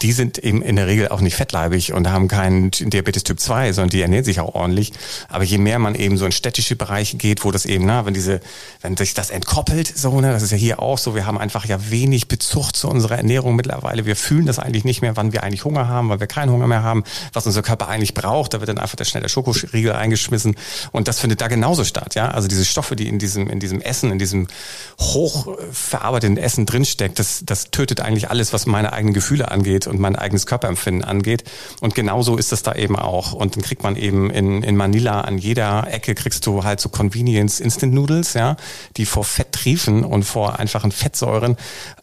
die sind eben in der Regel auch nicht fettleibig und haben keinen Diabetes Typ 2, sondern die ernähren sich auch ordentlich. Aber je mehr man eben so in städtische Bereiche geht, wo das eben, na, wenn diese, wenn sich das entkoppelt, so, ne, das ist ja hier auch so, wir haben einfach ja wenig Bezug zu unserer Ernährung mittlerweile. Wir fühlen das eigentlich nicht mehr, wann wir eigentlich Hunger haben, weil wir keinen Hunger mehr haben, was unser Körper eigentlich braucht. Da wird dann einfach der schnelle Schokoriegel eingeschmissen und das findet da genauso statt. Ja, also diese Stoffe, die in diesem in diesem Essen, in diesem hochverarbeiteten Essen drinsteckt, das das tötet eigentlich alles, was meine eigenen Gefühle angeht und mein eigenes Körperempfinden angeht. Und genauso ist das da eben auch. Und dann kriegt man eben in in Manila an jeder Ecke kriegst du halt so Convenience Instant Noodles, ja, die vor Fett triefen und vor einfachen Fettsäuren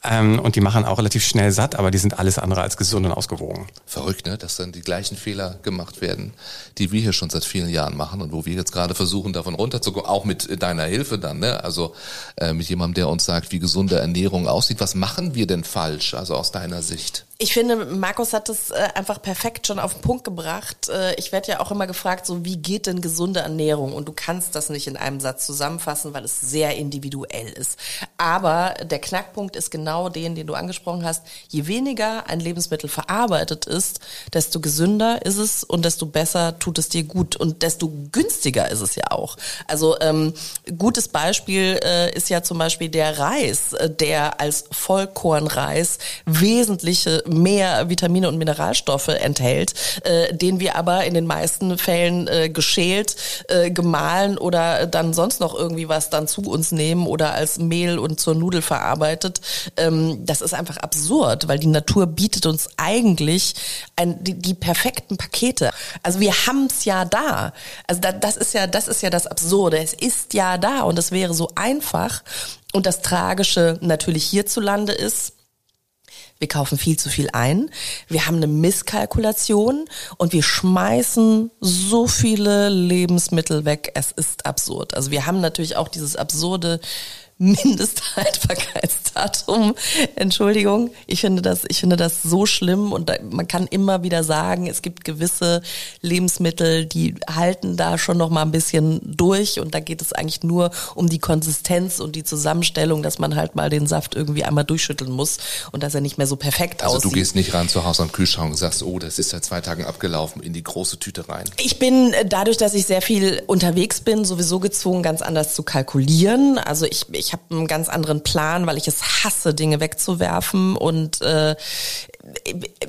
ähm, und die machen auch relativ schnell satt, aber die sind alles andere als gesund und ausgewogen. Verrückt, ne? dass dann die gleichen Fehler gemacht werden, die wir hier schon seit vielen Jahren machen und wo wir jetzt gerade versuchen, davon runterzukommen, auch mit deiner Hilfe dann, ne? also äh, mit jemandem, der uns sagt, wie gesunde Ernährung aussieht. Was machen wir denn falsch, also aus deiner Sicht? Ich finde, Markus hat es äh, einfach perfekt schon auf den Punkt gebracht. Äh, ich werde ja auch immer gefragt, so wie geht denn gesunde Ernährung? Und du kannst das nicht in einem Satz zusammenfassen, weil es sehr individuell ist. Aber der Knackpunkt ist genau den, den du angesprochen hast. Je weniger ein Lebensmittel verarbeitet ist, desto gesünder ist es und desto besser tut es dir gut und desto günstiger ist es ja auch. Also ähm, gutes Beispiel äh, ist ja zum Beispiel der Reis, äh, der als Vollkornreis wesentliche mehr Vitamine und Mineralstoffe enthält, äh, den wir aber in den meisten Fällen äh, geschält, äh, gemahlen oder dann sonst noch irgendwie was dann zu uns nehmen oder als Mehl und zur Nudel verarbeitet. Ähm, das ist einfach absurd, weil die Natur bietet uns eigentlich ein, die, die perfekten Pakete. Also wir haben es ja da. Also da, das ist ja, das ist ja das Absurde. Es ist ja da und es wäre so einfach. Und das Tragische natürlich hierzulande ist, wir kaufen viel zu viel ein, wir haben eine Misskalkulation und wir schmeißen so viele Lebensmittel weg. Es ist absurd. Also wir haben natürlich auch dieses absurde Mindesthaltbarkeitsdatum. Entschuldigung, ich finde das, ich finde das so schlimm und da, man kann immer wieder sagen, es gibt gewisse Lebensmittel, die halten da schon noch mal ein bisschen durch und da geht es eigentlich nur um die Konsistenz und die Zusammenstellung, dass man halt mal den Saft irgendwie einmal durchschütteln muss und dass er nicht mehr so perfekt also aussieht. Also du gehst nicht ran zu Hause am Kühlschrank und sagst, oh, das ist seit zwei Tagen abgelaufen, in die große Tüte rein. Ich bin äh, dadurch, dass ich sehr viel unterwegs bin, sowieso gezwungen, ganz anders zu kalkulieren. Also ich, ich habe einen ganz anderen Plan, weil ich es hasse, Dinge wegzuwerfen. Und äh,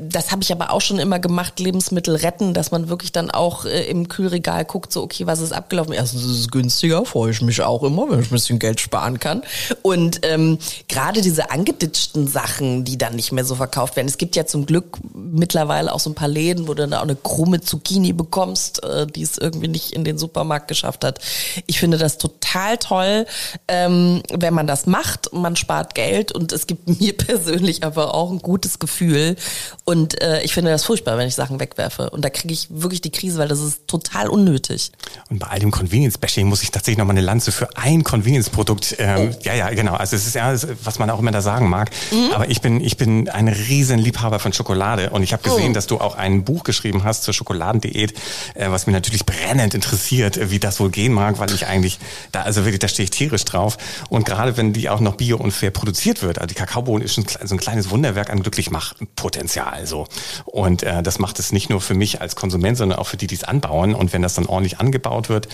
das habe ich aber auch schon immer gemacht, Lebensmittel retten, dass man wirklich dann auch äh, im Kühlregal guckt, so okay, was ist abgelaufen? Erstens ist es günstiger, freue ich mich auch immer, wenn ich ein bisschen Geld sparen kann. Und ähm, gerade diese angeditschten Sachen, die dann nicht mehr so verkauft werden. Es gibt ja zum Glück mittlerweile auch so ein paar Läden, wo du dann auch eine krumme Zucchini bekommst, äh, die es irgendwie nicht in den Supermarkt geschafft hat. Ich finde das total toll, ähm, wenn man das macht. Man spart Geld und es gibt mir persönlich aber auch ein gutes Gefühl will. Und äh, ich finde das furchtbar, wenn ich Sachen wegwerfe. Und da kriege ich wirklich die Krise, weil das ist total unnötig. Und bei all dem Convenience-Bashing muss ich tatsächlich noch mal eine Lanze für ein Convenience-Produkt. Ähm, oh. Ja, ja, genau. Also es ist ja, was man auch immer da sagen mag. Mhm. Aber ich bin, ich bin ein riesen Liebhaber von Schokolade. Und ich habe gesehen, oh. dass du auch ein Buch geschrieben hast zur Schokoladendiät, äh, was mir natürlich brennend interessiert, äh, wie das wohl gehen mag, weil ich eigentlich da, also wirklich, da stehe ich tierisch drauf. Und gerade wenn die auch noch bio und fair produziert wird, also die Kakaobohnen ist schon so ein kleines Wunderwerk an Glücklichmach Potenzial so. Und äh, das macht es nicht nur für mich als Konsument, sondern auch für die, die es anbauen. Und wenn das dann ordentlich angebaut wird,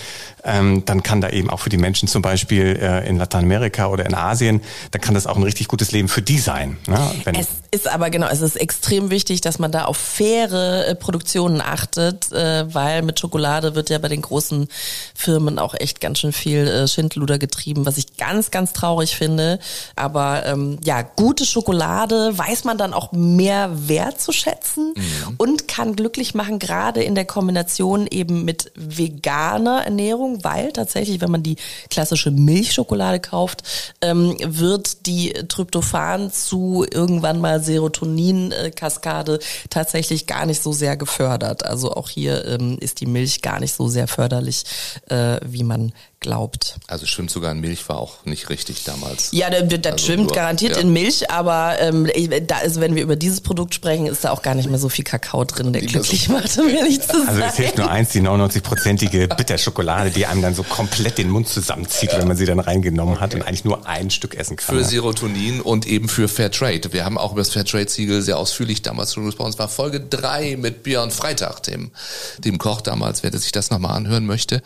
ähm, dann kann da eben auch für die Menschen zum Beispiel äh, in Lateinamerika oder in Asien, da kann das auch ein richtig gutes Leben für die sein. Ne? Es ist aber genau, es ist extrem wichtig, dass man da auf faire äh, Produktionen achtet, äh, weil mit Schokolade wird ja bei den großen Firmen auch echt ganz schön viel äh, Schindluder getrieben, was ich ganz, ganz traurig finde. Aber ähm, ja, gute Schokolade weiß man dann auch mehr wertzuschätzen mhm. und kann glücklich machen, gerade in der Kombination eben mit veganer Ernährung, weil tatsächlich, wenn man die klassische Milchschokolade kauft, ähm, wird die Tryptophan zu irgendwann mal Serotonin-Kaskade tatsächlich gar nicht so sehr gefördert. Also auch hier ähm, ist die Milch gar nicht so sehr förderlich, äh, wie man glaubt. Also schwimmt sogar in Milch war auch nicht richtig damals. Ja, das, das also schwimmt nur, garantiert ja. in Milch, aber ähm, da ist, wenn wir über dieses Produkt sprechen, ist da auch gar nicht mehr so viel Kakao drin, der die glücklich macht, um ehrlich zu sein. Also es hilft nur eins, die 99-prozentige Bitterschokolade, die einem dann so komplett den Mund zusammenzieht, wenn man sie dann reingenommen hat und eigentlich nur ein Stück essen kann. Für Serotonin und eben für Fairtrade. Wir haben auch über das Fairtrade-Siegel sehr ausführlich damals schon gesprochen. Es war Folge drei mit Björn Freitag, dem, dem Koch damals, wer sich das nochmal anhören möchte.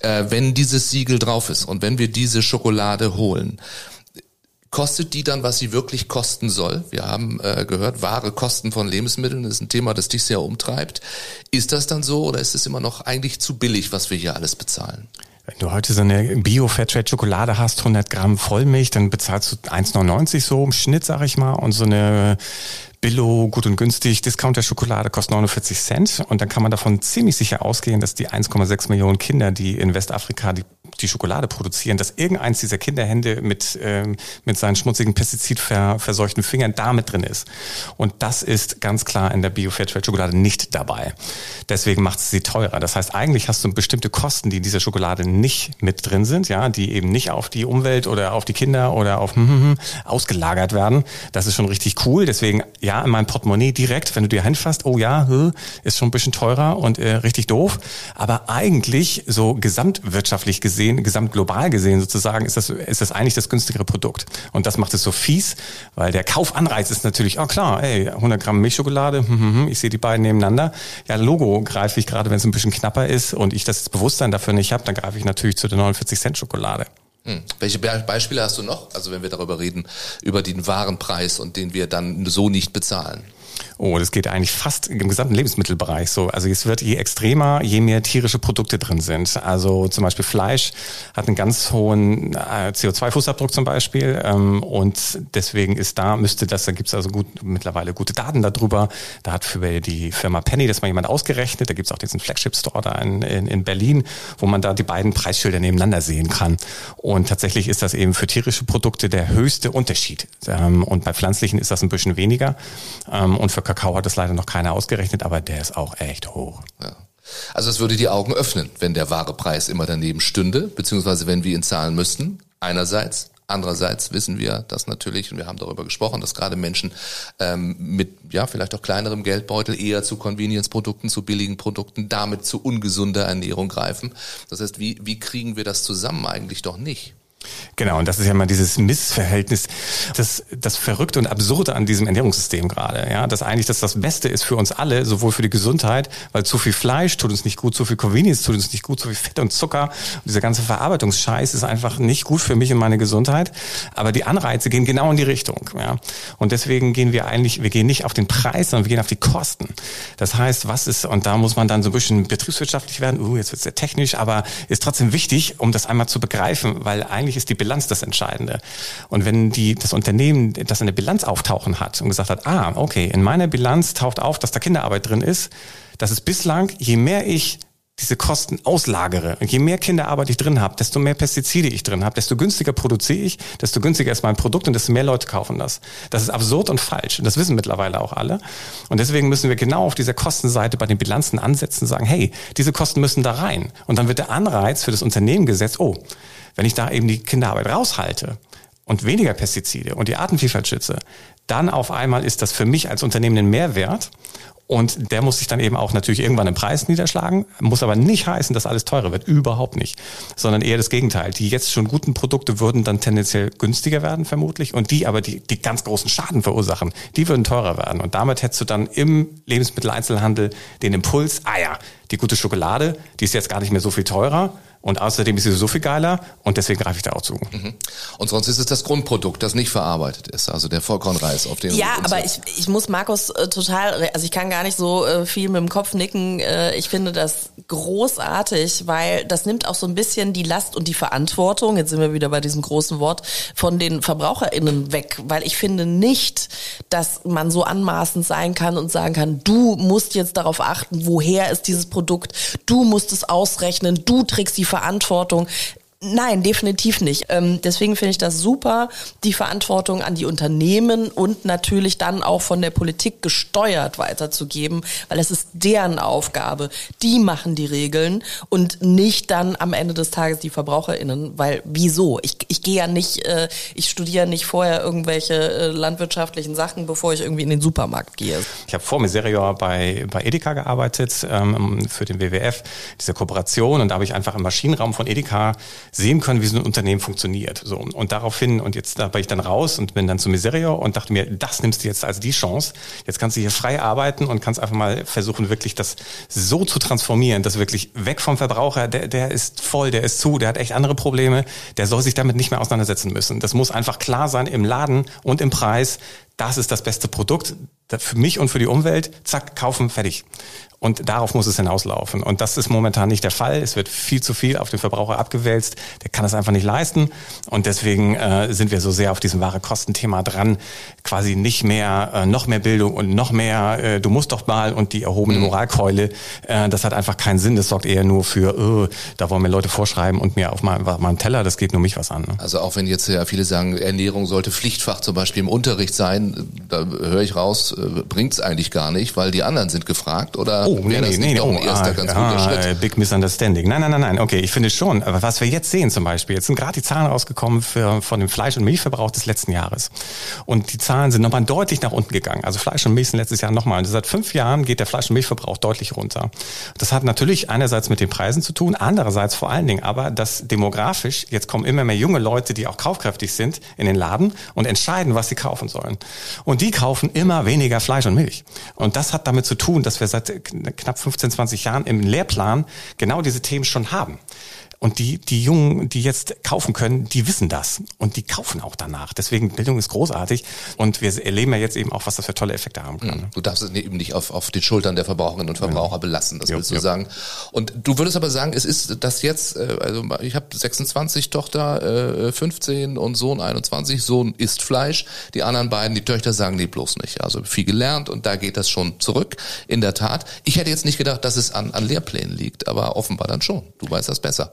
Äh, wenn dieses Siegel drauf ist und wenn wir diese Schokolade holen, kostet die dann, was sie wirklich kosten soll? Wir haben äh, gehört, wahre Kosten von Lebensmitteln ist ein Thema, das dich sehr umtreibt. Ist das dann so oder ist es immer noch eigentlich zu billig, was wir hier alles bezahlen? Wenn du heute so eine Bio-Fairtrade-Schokolade hast, 100 Gramm Vollmilch, dann bezahlst du 1,99 so im Schnitt, sag ich mal. Und so eine Billo, gut und günstig, Discounter-Schokolade kostet 49 Cent. Und dann kann man davon ziemlich sicher ausgehen, dass die 1,6 Millionen Kinder, die in Westafrika die die Schokolade produzieren, dass irgendeins dieser Kinderhände mit, ähm, mit seinen schmutzigen pestizidverseuchten Fingern da mit drin ist. Und das ist ganz klar in der Bio-Fairtrade-Schokolade nicht dabei. Deswegen macht es sie teurer. Das heißt, eigentlich hast du bestimmte Kosten, die in dieser Schokolade nicht mit drin sind, ja, die eben nicht auf die Umwelt oder auf die Kinder oder auf hm, hm, hm, ausgelagert werden. Das ist schon richtig cool. Deswegen, ja, in meinem Portemonnaie direkt, wenn du dir hinfasst, oh ja, ist schon ein bisschen teurer und äh, richtig doof. Aber eigentlich so gesamtwirtschaftlich gesehen gesehen, gesamtglobal gesehen sozusagen, ist das, ist das eigentlich das günstigere Produkt. Und das macht es so fies, weil der Kaufanreiz ist natürlich, oh klar, ey, 100 Gramm Milchschokolade, hm, hm, hm, ich sehe die beiden nebeneinander. Ja, Logo greife ich gerade, wenn es ein bisschen knapper ist und ich das Bewusstsein dafür nicht habe, dann greife ich natürlich zu der 49 Cent Schokolade. Hm. Welche Be Beispiele hast du noch? Also wenn wir darüber reden, über den Warenpreis und den wir dann so nicht bezahlen. Oh, das geht eigentlich fast im gesamten Lebensmittelbereich so. Also es wird je extremer, je mehr tierische Produkte drin sind. Also zum Beispiel Fleisch hat einen ganz hohen äh, CO2-Fußabdruck zum Beispiel. Ähm, und deswegen ist da, müsste das, da gibt es also gut, mittlerweile gute Daten darüber. Da hat für die Firma Penny das mal jemand ausgerechnet. Da gibt es auch diesen Flagship-Store da in, in, in Berlin, wo man da die beiden Preisschilder nebeneinander sehen kann. Und tatsächlich ist das eben für tierische Produkte der höchste Unterschied. Ähm, und bei pflanzlichen ist das ein bisschen weniger. Ähm, und für Kakao hat es leider noch keiner ausgerechnet, aber der ist auch echt hoch. Ja. Also es würde die Augen öffnen, wenn der wahre Preis immer daneben stünde, beziehungsweise wenn wir ihn zahlen müssten. Einerseits. Andererseits wissen wir, dass natürlich, und wir haben darüber gesprochen, dass gerade Menschen ähm, mit ja vielleicht auch kleinerem Geldbeutel eher zu Convenience-Produkten, zu billigen Produkten, damit zu ungesunder Ernährung greifen. Das heißt, wie, wie kriegen wir das zusammen? Eigentlich doch nicht. Genau, und das ist ja mal dieses Missverhältnis, das, das Verrückte und Absurde an diesem Ernährungssystem gerade, ja, dass eigentlich das das Beste ist für uns alle, sowohl für die Gesundheit, weil zu viel Fleisch tut uns nicht gut, zu viel Convenience tut uns nicht gut, zu viel Fett und Zucker, und dieser ganze Verarbeitungsscheiß ist einfach nicht gut für mich und meine Gesundheit, aber die Anreize gehen genau in die Richtung, ja, und deswegen gehen wir eigentlich, wir gehen nicht auf den Preis, sondern wir gehen auf die Kosten. Das heißt, was ist, und da muss man dann so ein bisschen betriebswirtschaftlich werden, uh, jetzt wird sehr technisch, aber ist trotzdem wichtig, um das einmal zu begreifen, weil eigentlich eigentlich ist die Bilanz das Entscheidende. Und wenn die, das Unternehmen das in der Bilanz auftauchen hat und gesagt hat, ah, okay, in meiner Bilanz taucht auf, dass da Kinderarbeit drin ist, das ist bislang, je mehr ich diese Kosten auslagere. Und je mehr Kinderarbeit ich drin habe, desto mehr Pestizide ich drin habe, desto günstiger produziere ich, desto günstiger ist mein Produkt und desto mehr Leute kaufen das. Das ist absurd und falsch. Und das wissen mittlerweile auch alle. Und deswegen müssen wir genau auf dieser Kostenseite bei den Bilanzen ansetzen und sagen, hey, diese Kosten müssen da rein. Und dann wird der Anreiz für das Unternehmen gesetzt, oh, wenn ich da eben die Kinderarbeit raushalte und weniger Pestizide und die Artenvielfalt schütze, dann auf einmal ist das für mich als Unternehmen ein Mehrwert. Und der muss sich dann eben auch natürlich irgendwann im Preis niederschlagen, muss aber nicht heißen, dass alles teurer wird, überhaupt nicht, sondern eher das Gegenteil. Die jetzt schon guten Produkte würden dann tendenziell günstiger werden vermutlich. Und die aber, die, die ganz großen Schaden verursachen, die würden teurer werden. Und damit hättest du dann im Lebensmitteleinzelhandel den Impuls, ah ja, die gute Schokolade, die ist jetzt gar nicht mehr so viel teurer, und außerdem ist sie so viel geiler und deswegen greife ich da auch zu. Mhm. Und sonst ist es das Grundprodukt, das nicht verarbeitet ist, also der Vollkornreis, auf den Ja, aber ich, ich muss Markus äh, total, also ich kann gar nicht so äh, viel mit dem Kopf nicken. Äh, ich finde das großartig, weil das nimmt auch so ein bisschen die Last und die Verantwortung, jetzt sind wir wieder bei diesem großen Wort, von den VerbraucherInnen weg, weil ich finde nicht, dass man so anmaßend sein kann und sagen kann, du musst jetzt darauf achten, woher ist dieses Produkt, du musst es ausrechnen, du trägst die Verantwortung. Nein, definitiv nicht. Ähm, deswegen finde ich das super, die Verantwortung an die Unternehmen und natürlich dann auch von der Politik gesteuert weiterzugeben, weil es ist deren Aufgabe. Die machen die Regeln und nicht dann am Ende des Tages die VerbraucherInnen, weil wieso? Ich, ich gehe ja nicht, äh, ich studiere nicht vorher irgendwelche äh, landwirtschaftlichen Sachen, bevor ich irgendwie in den Supermarkt gehe. Ich habe vor Miserio bei, bei Edeka gearbeitet, ähm, für den WWF, diese Kooperation und da habe ich einfach im Maschinenraum von Edeka sehen können, wie so ein Unternehmen funktioniert. So und daraufhin und jetzt da bin ich dann raus und bin dann zu Miserio und dachte mir, das nimmst du jetzt als die Chance. Jetzt kannst du hier frei arbeiten und kannst einfach mal versuchen, wirklich das so zu transformieren, dass wirklich weg vom Verbraucher, der, der ist voll, der ist zu, der hat echt andere Probleme, der soll sich damit nicht mehr auseinandersetzen müssen. Das muss einfach klar sein im Laden und im Preis. Das ist das beste Produkt für mich und für die Umwelt. Zack, kaufen, fertig. Und darauf muss es hinauslaufen. Und das ist momentan nicht der Fall. Es wird viel zu viel auf den Verbraucher abgewälzt. Der kann das einfach nicht leisten. Und deswegen äh, sind wir so sehr auf diesem wahre Kostenthema dran. Quasi nicht mehr, äh, noch mehr Bildung und noch mehr, äh, du musst doch mal und die erhobene mhm. Moralkeule. Äh, das hat einfach keinen Sinn. Das sorgt eher nur für, oh, da wollen mir Leute vorschreiben und mir auf meinem Teller, das geht nur mich was an. Ne? Also auch wenn jetzt ja viele sagen, Ernährung sollte Pflichtfach zum Beispiel im Unterricht sein, da höre ich raus, äh, bringt es eigentlich gar nicht, weil die anderen sind gefragt oder? Oh, nee, nee, nee, oh, ein erster ah, ganz ah, guter Schritt. Big Misunderstanding. Nein, nein, nein, nein. Okay, ich finde schon. Aber was wir jetzt sehen zum Beispiel, jetzt sind gerade die Zahlen rausgekommen für, von dem Fleisch- und Milchverbrauch des letzten Jahres. Und die Zahlen sind nochmal deutlich nach unten gegangen. Also Fleisch und Milch sind letztes Jahr nochmal. Und seit fünf Jahren geht der Fleisch- und Milchverbrauch deutlich runter. Das hat natürlich einerseits mit den Preisen zu tun, andererseits vor allen Dingen aber, dass demografisch, jetzt kommen immer mehr junge Leute, die auch kaufkräftig sind, in den Laden und entscheiden, was sie kaufen sollen. Und die kaufen immer weniger Fleisch und Milch. Und das hat damit zu tun, dass wir seit knapp 15, 20 Jahren im Lehrplan genau diese Themen schon haben. Und die, die Jungen, die jetzt kaufen können, die wissen das. Und die kaufen auch danach. Deswegen, Bildung ist großartig. Und wir erleben ja jetzt eben auch, was das für tolle Effekte haben kann. Mhm. Du darfst es eben nicht auf, auf den Schultern der Verbraucherinnen und Verbraucher belassen, das jo, willst du jo. sagen. Und du würdest aber sagen, es ist das jetzt, äh, also ich habe 26 Tochter, 15 äh, und Sohn 21. Sohn isst Fleisch. Die anderen beiden, die Töchter sagen die bloß nicht. Also viel gelernt und da geht das schon zurück. In der Tat. Ich hätte jetzt nicht gedacht, dass es an, an Lehrplänen liegt, aber offenbar dann schon. Du weißt das besser.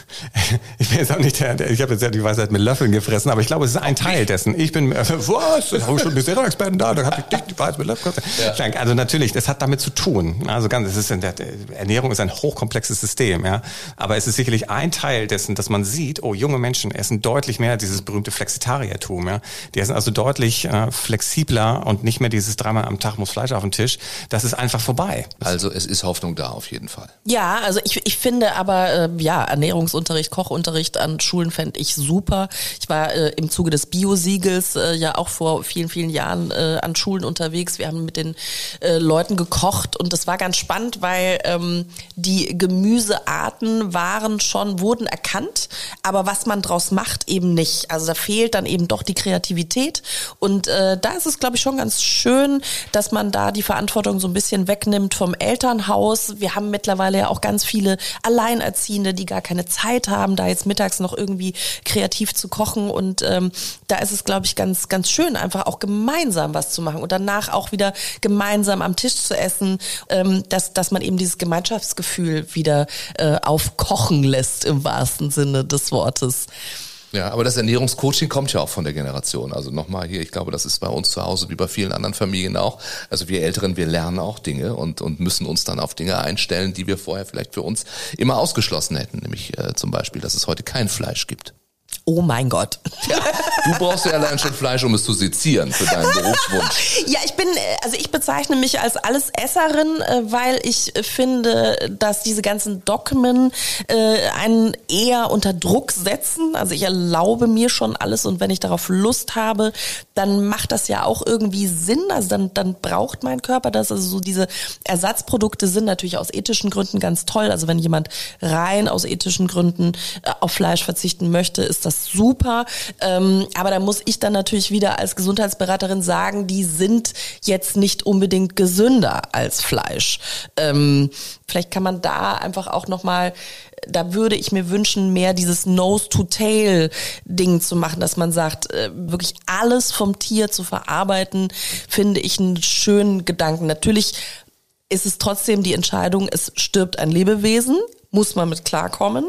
ich bin jetzt auch nicht der, ich habe jetzt ja die Weisheit mit Löffeln gefressen, aber ich glaube, es ist ein Teil dessen. Ich bin, äh, was? Da habe ich schon bisher Experten da, da habe ich dich die Weisheit mit Löffeln gefressen. Ja. Also natürlich, das hat damit zu tun. Also ganz, es ist in der, Ernährung ist ein hochkomplexes System, ja. Aber es ist sicherlich ein Teil dessen, dass man sieht, oh, junge Menschen essen deutlich mehr dieses berühmte Flexitariertum, ja. Die essen also deutlich äh, flexibler und nicht mehr dieses dreimal am Tag muss Fleisch auf den Tisch. Das ist einfach vorbei. Also es ist Hoffnung da auf jeden Fall. Ja, also ich, ich finde aber, äh, ja, Ernährungsunterricht, Kochunterricht an Schulen fände ich super. Ich war äh, im Zuge des Bio-Siegels äh, ja auch vor vielen, vielen Jahren äh, an Schulen unterwegs. Wir haben mit den äh, Leuten gekocht und das war ganz spannend, weil ähm, die Gemüsearten waren schon, wurden erkannt, aber was man draus macht, eben nicht. Also da fehlt dann eben doch die Kreativität und äh, da ist es, glaube ich, schon ganz schön, dass man da die Verantwortung so ein bisschen wegnimmt vom Elternhaus. Wir haben mittlerweile ja auch ganz viele Alleinerziehende, die gar keine Zeit haben, da jetzt mittags noch irgendwie kreativ zu kochen. Und ähm, da ist es, glaube ich, ganz, ganz schön, einfach auch gemeinsam was zu machen und danach auch wieder gemeinsam am Tisch zu essen, ähm, dass, dass man eben dieses Gemeinschaftsgefühl wieder äh, aufkochen lässt im wahrsten Sinne des Wortes. Ja, aber das Ernährungscoaching kommt ja auch von der Generation. Also nochmal hier, ich glaube, das ist bei uns zu Hause wie bei vielen anderen Familien auch. Also wir Älteren, wir lernen auch Dinge und, und müssen uns dann auf Dinge einstellen, die wir vorher vielleicht für uns immer ausgeschlossen hätten. Nämlich äh, zum Beispiel, dass es heute kein Fleisch gibt. Oh mein Gott. Ja, du brauchst ja allein schon Fleisch, um es zu sezieren für deinen Berufswunsch. Ja, ich bin, äh, also ich bezeichne mich als Allesesserin, äh, weil ich finde, dass diese ganzen Dogmen äh, einen eher unter Druck setzen. Also ich erlaube mir schon alles und wenn ich darauf Lust habe, dann macht das ja auch irgendwie Sinn. Also dann, dann braucht mein Körper das. Also so diese Ersatzprodukte sind natürlich aus ethischen Gründen ganz toll. Also wenn jemand rein aus ethischen Gründen auf Fleisch verzichten möchte, ist das das super. Ähm, aber da muss ich dann natürlich wieder als Gesundheitsberaterin sagen, die sind jetzt nicht unbedingt gesünder als Fleisch. Ähm, vielleicht kann man da einfach auch nochmal da würde ich mir wünschen, mehr dieses Nose-to-Tail-Ding zu machen, dass man sagt, äh, wirklich alles vom Tier zu verarbeiten, finde ich einen schönen Gedanken. Natürlich ist es trotzdem die Entscheidung, es stirbt ein Lebewesen, muss man mit klarkommen.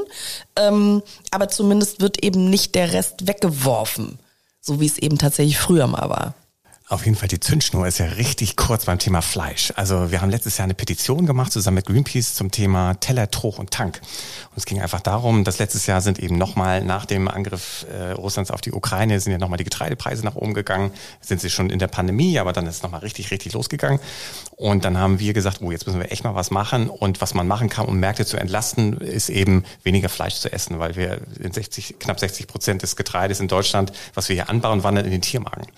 Ähm, aber zumindest wird eben nicht der Rest weggeworfen, so wie es eben tatsächlich früher mal war. Auf jeden Fall, die Zündschnur ist ja richtig kurz beim Thema Fleisch. Also wir haben letztes Jahr eine Petition gemacht zusammen mit Greenpeace zum Thema Teller, Troch und Tank. Und es ging einfach darum, dass letztes Jahr sind eben nochmal nach dem Angriff äh, Russlands auf die Ukraine sind ja nochmal die Getreidepreise nach oben gegangen. Sind sie schon in der Pandemie, aber dann ist es nochmal richtig, richtig losgegangen. Und dann haben wir gesagt, oh, jetzt müssen wir echt mal was machen. Und was man machen kann, um Märkte zu entlasten, ist eben weniger Fleisch zu essen, weil wir in 60, knapp 60 Prozent des Getreides in Deutschland, was wir hier anbauen, wandert in den Tiermagen.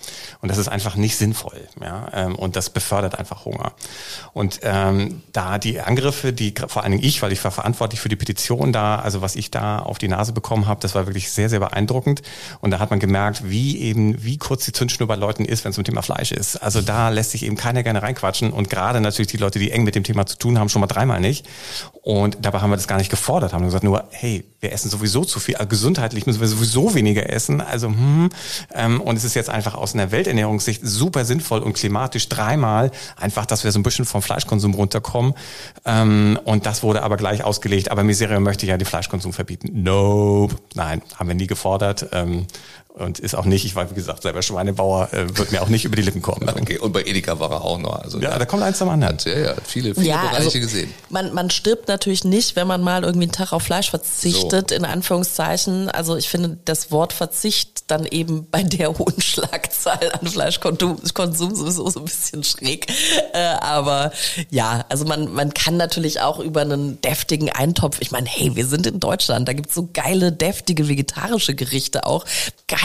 Und das ist einfach nicht sinnvoll. Ja? Ähm, und das befördert einfach Hunger. Und ähm, da die Angriffe, die vor allen Dingen ich, weil ich war verantwortlich für die Petition da, also was ich da auf die Nase bekommen habe, das war wirklich sehr, sehr beeindruckend. Und da hat man gemerkt, wie eben, wie kurz die Zündschnur bei Leuten ist, wenn es um Thema Fleisch ist. Also da lässt sich eben keiner gerne reinquatschen und gerade natürlich die Leute, die eng mit dem Thema zu tun haben, schon mal dreimal nicht. Und dabei haben wir das gar nicht gefordert, haben gesagt nur, hey, wir essen sowieso zu viel, also gesundheitlich müssen wir sowieso weniger essen. Also hm, ähm, und es ist jetzt einfach aus einer Welternährungssicht super sinnvoll und klimatisch dreimal einfach, dass wir so ein bisschen vom Fleischkonsum runterkommen. Ähm, und das wurde aber gleich ausgelegt. Aber Miserio möchte ja den Fleischkonsum verbieten. Nope. Nein, haben wir nie gefordert. Ähm, und ist auch nicht, ich war wie gesagt selber Schweinebauer, äh, wird mir auch nicht über die Lippen kommen. Okay, und bei Edeka war er auch noch. Also ja, da kommt eins zum anderen. Ja, ja, viele, viele Ja, Bereiche also gesehen. Man, man stirbt natürlich nicht, wenn man mal irgendwie einen Tag auf Fleisch verzichtet, in Anführungszeichen. Also ich finde das Wort Verzicht dann eben bei der hohen Schlagzahl an Fleischkonsum Konsum sowieso so ein bisschen schräg. Äh, aber ja, also man, man kann natürlich auch über einen deftigen Eintopf, ich meine, hey, wir sind in Deutschland, da gibt's so geile, deftige vegetarische Gerichte auch.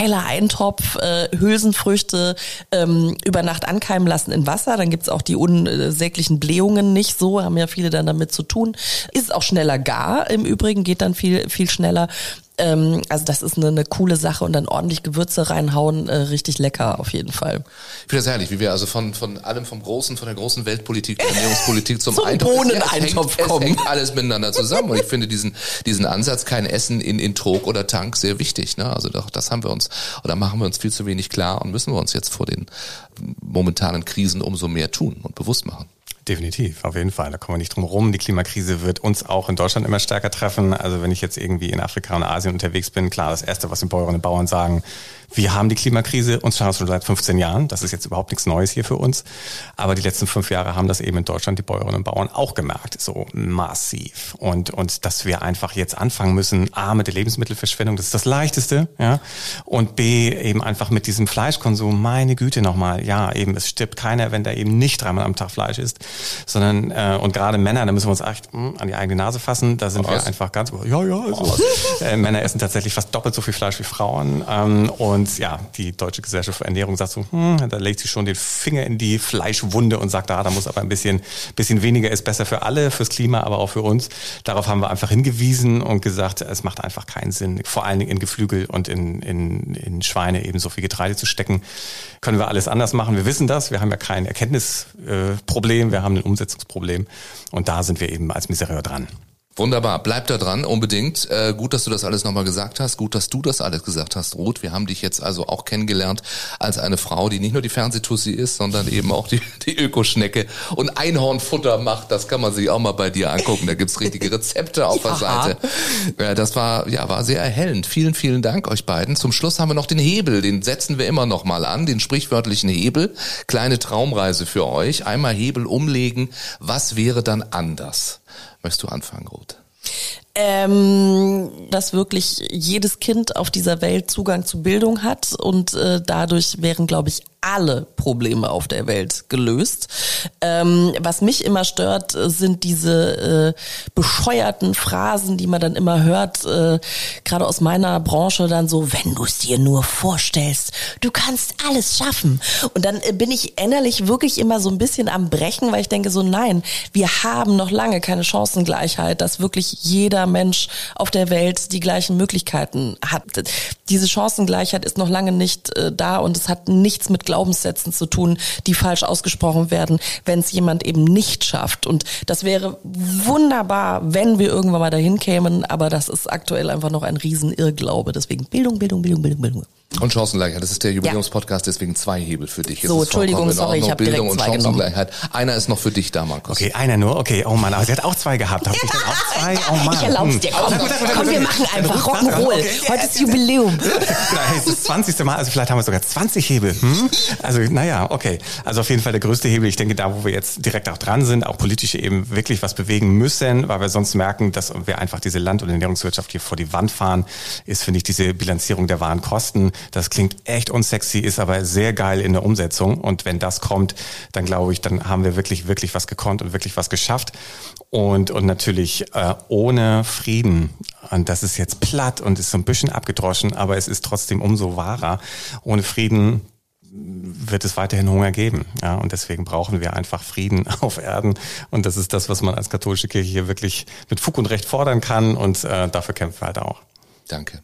Geiler Eintopf, äh, Hülsenfrüchte ähm, über Nacht ankeimen lassen in Wasser. Dann gibt's auch die unsäglichen Blähungen nicht so, haben ja viele dann damit zu tun. Ist auch schneller gar im Übrigen, geht dann viel, viel schneller. Ähm, also das ist eine, eine coole Sache und dann ordentlich Gewürze reinhauen, äh, richtig lecker auf jeden Fall. Ich finde das herrlich, wie wir also von, von allem vom Großen, von der großen Weltpolitik, der Ernährungspolitik zum, Zum Eintopf. Bohneneintopf es hängt, kommen. Es hängt alles miteinander zusammen. Und ich finde diesen, diesen Ansatz, kein Essen in, in Trog oder Tank, sehr wichtig. Ne? Also doch, das haben wir uns, oder machen wir uns viel zu wenig klar und müssen wir uns jetzt vor den momentanen Krisen umso mehr tun und bewusst machen. Definitiv, auf jeden Fall. Da kommen wir nicht drum rum. Die Klimakrise wird uns auch in Deutschland immer stärker treffen. Also wenn ich jetzt irgendwie in Afrika und Asien unterwegs bin, klar, das Erste, was die Bäuerinnen und Bauern sagen, wir haben die Klimakrise, uns schon seit 15 Jahren. Das ist jetzt überhaupt nichts Neues hier für uns. Aber die letzten fünf Jahre haben das eben in Deutschland die Bäuerinnen und Bauern auch gemerkt, so massiv. Und, und dass wir einfach jetzt anfangen müssen, A, mit der Lebensmittelverschwendung, das ist das Leichteste, ja. Und B, eben einfach mit diesem Fleischkonsum, meine Güte nochmal, ja, eben, es stirbt keiner, wenn da eben nicht dreimal am Tag Fleisch isst, sondern, äh, und gerade Männer, da müssen wir uns echt mh, an die eigene Nase fassen, da sind wir Was? einfach ganz, ja, ja, also, äh, Männer essen tatsächlich fast doppelt so viel Fleisch wie Frauen. Ähm, und ja, die Deutsche Gesellschaft für Ernährung sagt so, hm, da legt sie schon den Finger in die Fleischwunde und sagt, ah, da muss aber ein bisschen, bisschen weniger ist besser für alle, fürs Klima, aber auch für uns. Darauf haben wir einfach hingewiesen und gesagt, es macht einfach keinen Sinn, vor allen Dingen in Geflügel und in, in, in Schweine eben so viel Getreide zu stecken. Können wir alles anders machen. Wir wissen das. Wir haben ja kein Erkenntnisproblem, äh, wir haben ein Umsetzungsproblem. Und da sind wir eben als Miserior dran. Wunderbar, bleib da dran, unbedingt. Äh, gut, dass du das alles nochmal gesagt hast. Gut, dass du das alles gesagt hast, Ruth. Wir haben dich jetzt also auch kennengelernt als eine Frau, die nicht nur die Fernsehtussi ist, sondern eben auch die, die Ökoschnecke und Einhornfutter macht. Das kann man sich auch mal bei dir angucken. Da gibt's richtige Rezepte auf der. Seite. Ja, das war, ja, war sehr erhellend. Vielen, vielen Dank euch beiden. Zum Schluss haben wir noch den Hebel. Den setzen wir immer noch mal an, den sprichwörtlichen Hebel. Kleine Traumreise für euch. Einmal Hebel umlegen. Was wäre dann anders? Möchtest du anfangen, Ruth? Ähm, dass wirklich jedes Kind auf dieser Welt Zugang zu Bildung hat und äh, dadurch wären, glaube ich, alle Probleme auf der Welt gelöst. Ähm, was mich immer stört, äh, sind diese äh, bescheuerten Phrasen, die man dann immer hört, äh, gerade aus meiner Branche dann so, wenn du es dir nur vorstellst, du kannst alles schaffen. Und dann äh, bin ich innerlich wirklich immer so ein bisschen am Brechen, weil ich denke so, nein, wir haben noch lange keine Chancengleichheit, dass wirklich jeder Mensch auf der Welt die gleichen Möglichkeiten hat. Diese Chancengleichheit ist noch lange nicht äh, da und es hat nichts mit Glaubenssätzen zu tun, die falsch ausgesprochen werden, wenn es jemand eben nicht schafft. Und das wäre wunderbar, wenn wir irgendwann mal dahin kämen, aber das ist aktuell einfach noch ein Riesenirrglaube. Deswegen Bildung, Bildung, Bildung, Bildung, Bildung. Und Chancengleichheit, das ist der Jubiläumspodcast, deswegen zwei Hebel für dich. So, Entschuldigung, sorry, ich Ordnung. hab direkt Bildung und zwei genommen. Chancengleichheit. Einer ist noch für dich da, Markus. Okay, einer nur. Okay, oh Mann, aber sie hat auch zwei gehabt. Hab ich dann auch zwei? Oh Mann. Ich erlaub's dir, komm, gut, na komm, gut, wir machen einfach Rock'n'Roll. okay. Heute ist Jubiläum. Genau, hey, es ist das 20. Mal, also vielleicht haben wir sogar 20 Hebel. Hm? Also, naja, okay. Also auf jeden Fall der größte Hebel. Ich denke, da, wo wir jetzt direkt auch dran sind, auch politisch eben wirklich was bewegen müssen, weil wir sonst merken, dass wir einfach diese Land- und Ernährungswirtschaft hier vor die Wand fahren, ist, finde ich, diese Bilanzierung der Warenkosten. Das klingt echt unsexy, ist aber sehr geil in der Umsetzung. Und wenn das kommt, dann glaube ich, dann haben wir wirklich, wirklich was gekonnt und wirklich was geschafft. Und, und natürlich äh, ohne Frieden, und das ist jetzt platt und ist so ein bisschen abgedroschen, aber es ist trotzdem umso wahrer. Ohne Frieden wird es weiterhin Hunger geben. Ja, und deswegen brauchen wir einfach Frieden auf Erden. Und das ist das, was man als katholische Kirche hier wirklich mit Fug und Recht fordern kann. Und äh, dafür kämpfen wir halt auch. Danke.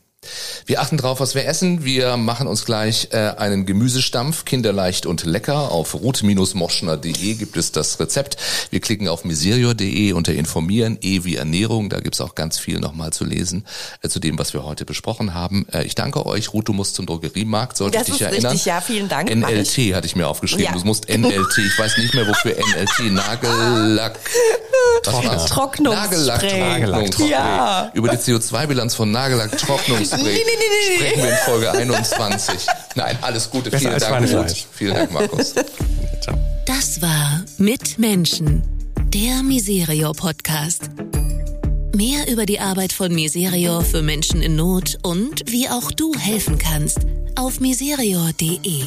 Wir achten drauf, was wir essen. Wir machen uns gleich äh, einen Gemüsestampf, kinderleicht und lecker. Auf ruth-moschner.de gibt es das Rezept. Wir klicken auf miserior.de unter informieren, E wie Ernährung. Da gibt's auch ganz viel nochmal zu lesen äh, zu dem, was wir heute besprochen haben. Äh, ich danke euch. Ruth, du musst zum Drogeriemarkt, sollte das ich dich ist erinnern. Richtig, ja, vielen Dank. NLT hatte ich mir aufgeschrieben. Ja. Du musst NLT. Ich weiß nicht mehr, wofür NLT. Nagellack. Trocknungsspray. Nagellack-Trocknungsspray. Ja. Über die CO2-Bilanz von Nagellack-Trocknungsspray Nee, nee, nee, nee, nee. sprechen wir in Folge 21. Nein, alles Gute. Besser Vielen Dank. Ruth. Vielen Dank, Markus. Ciao. Das war Mit Menschen, der Miserio Podcast. Mehr über die Arbeit von Miserio für Menschen in Not und wie auch du helfen kannst auf miserio.de.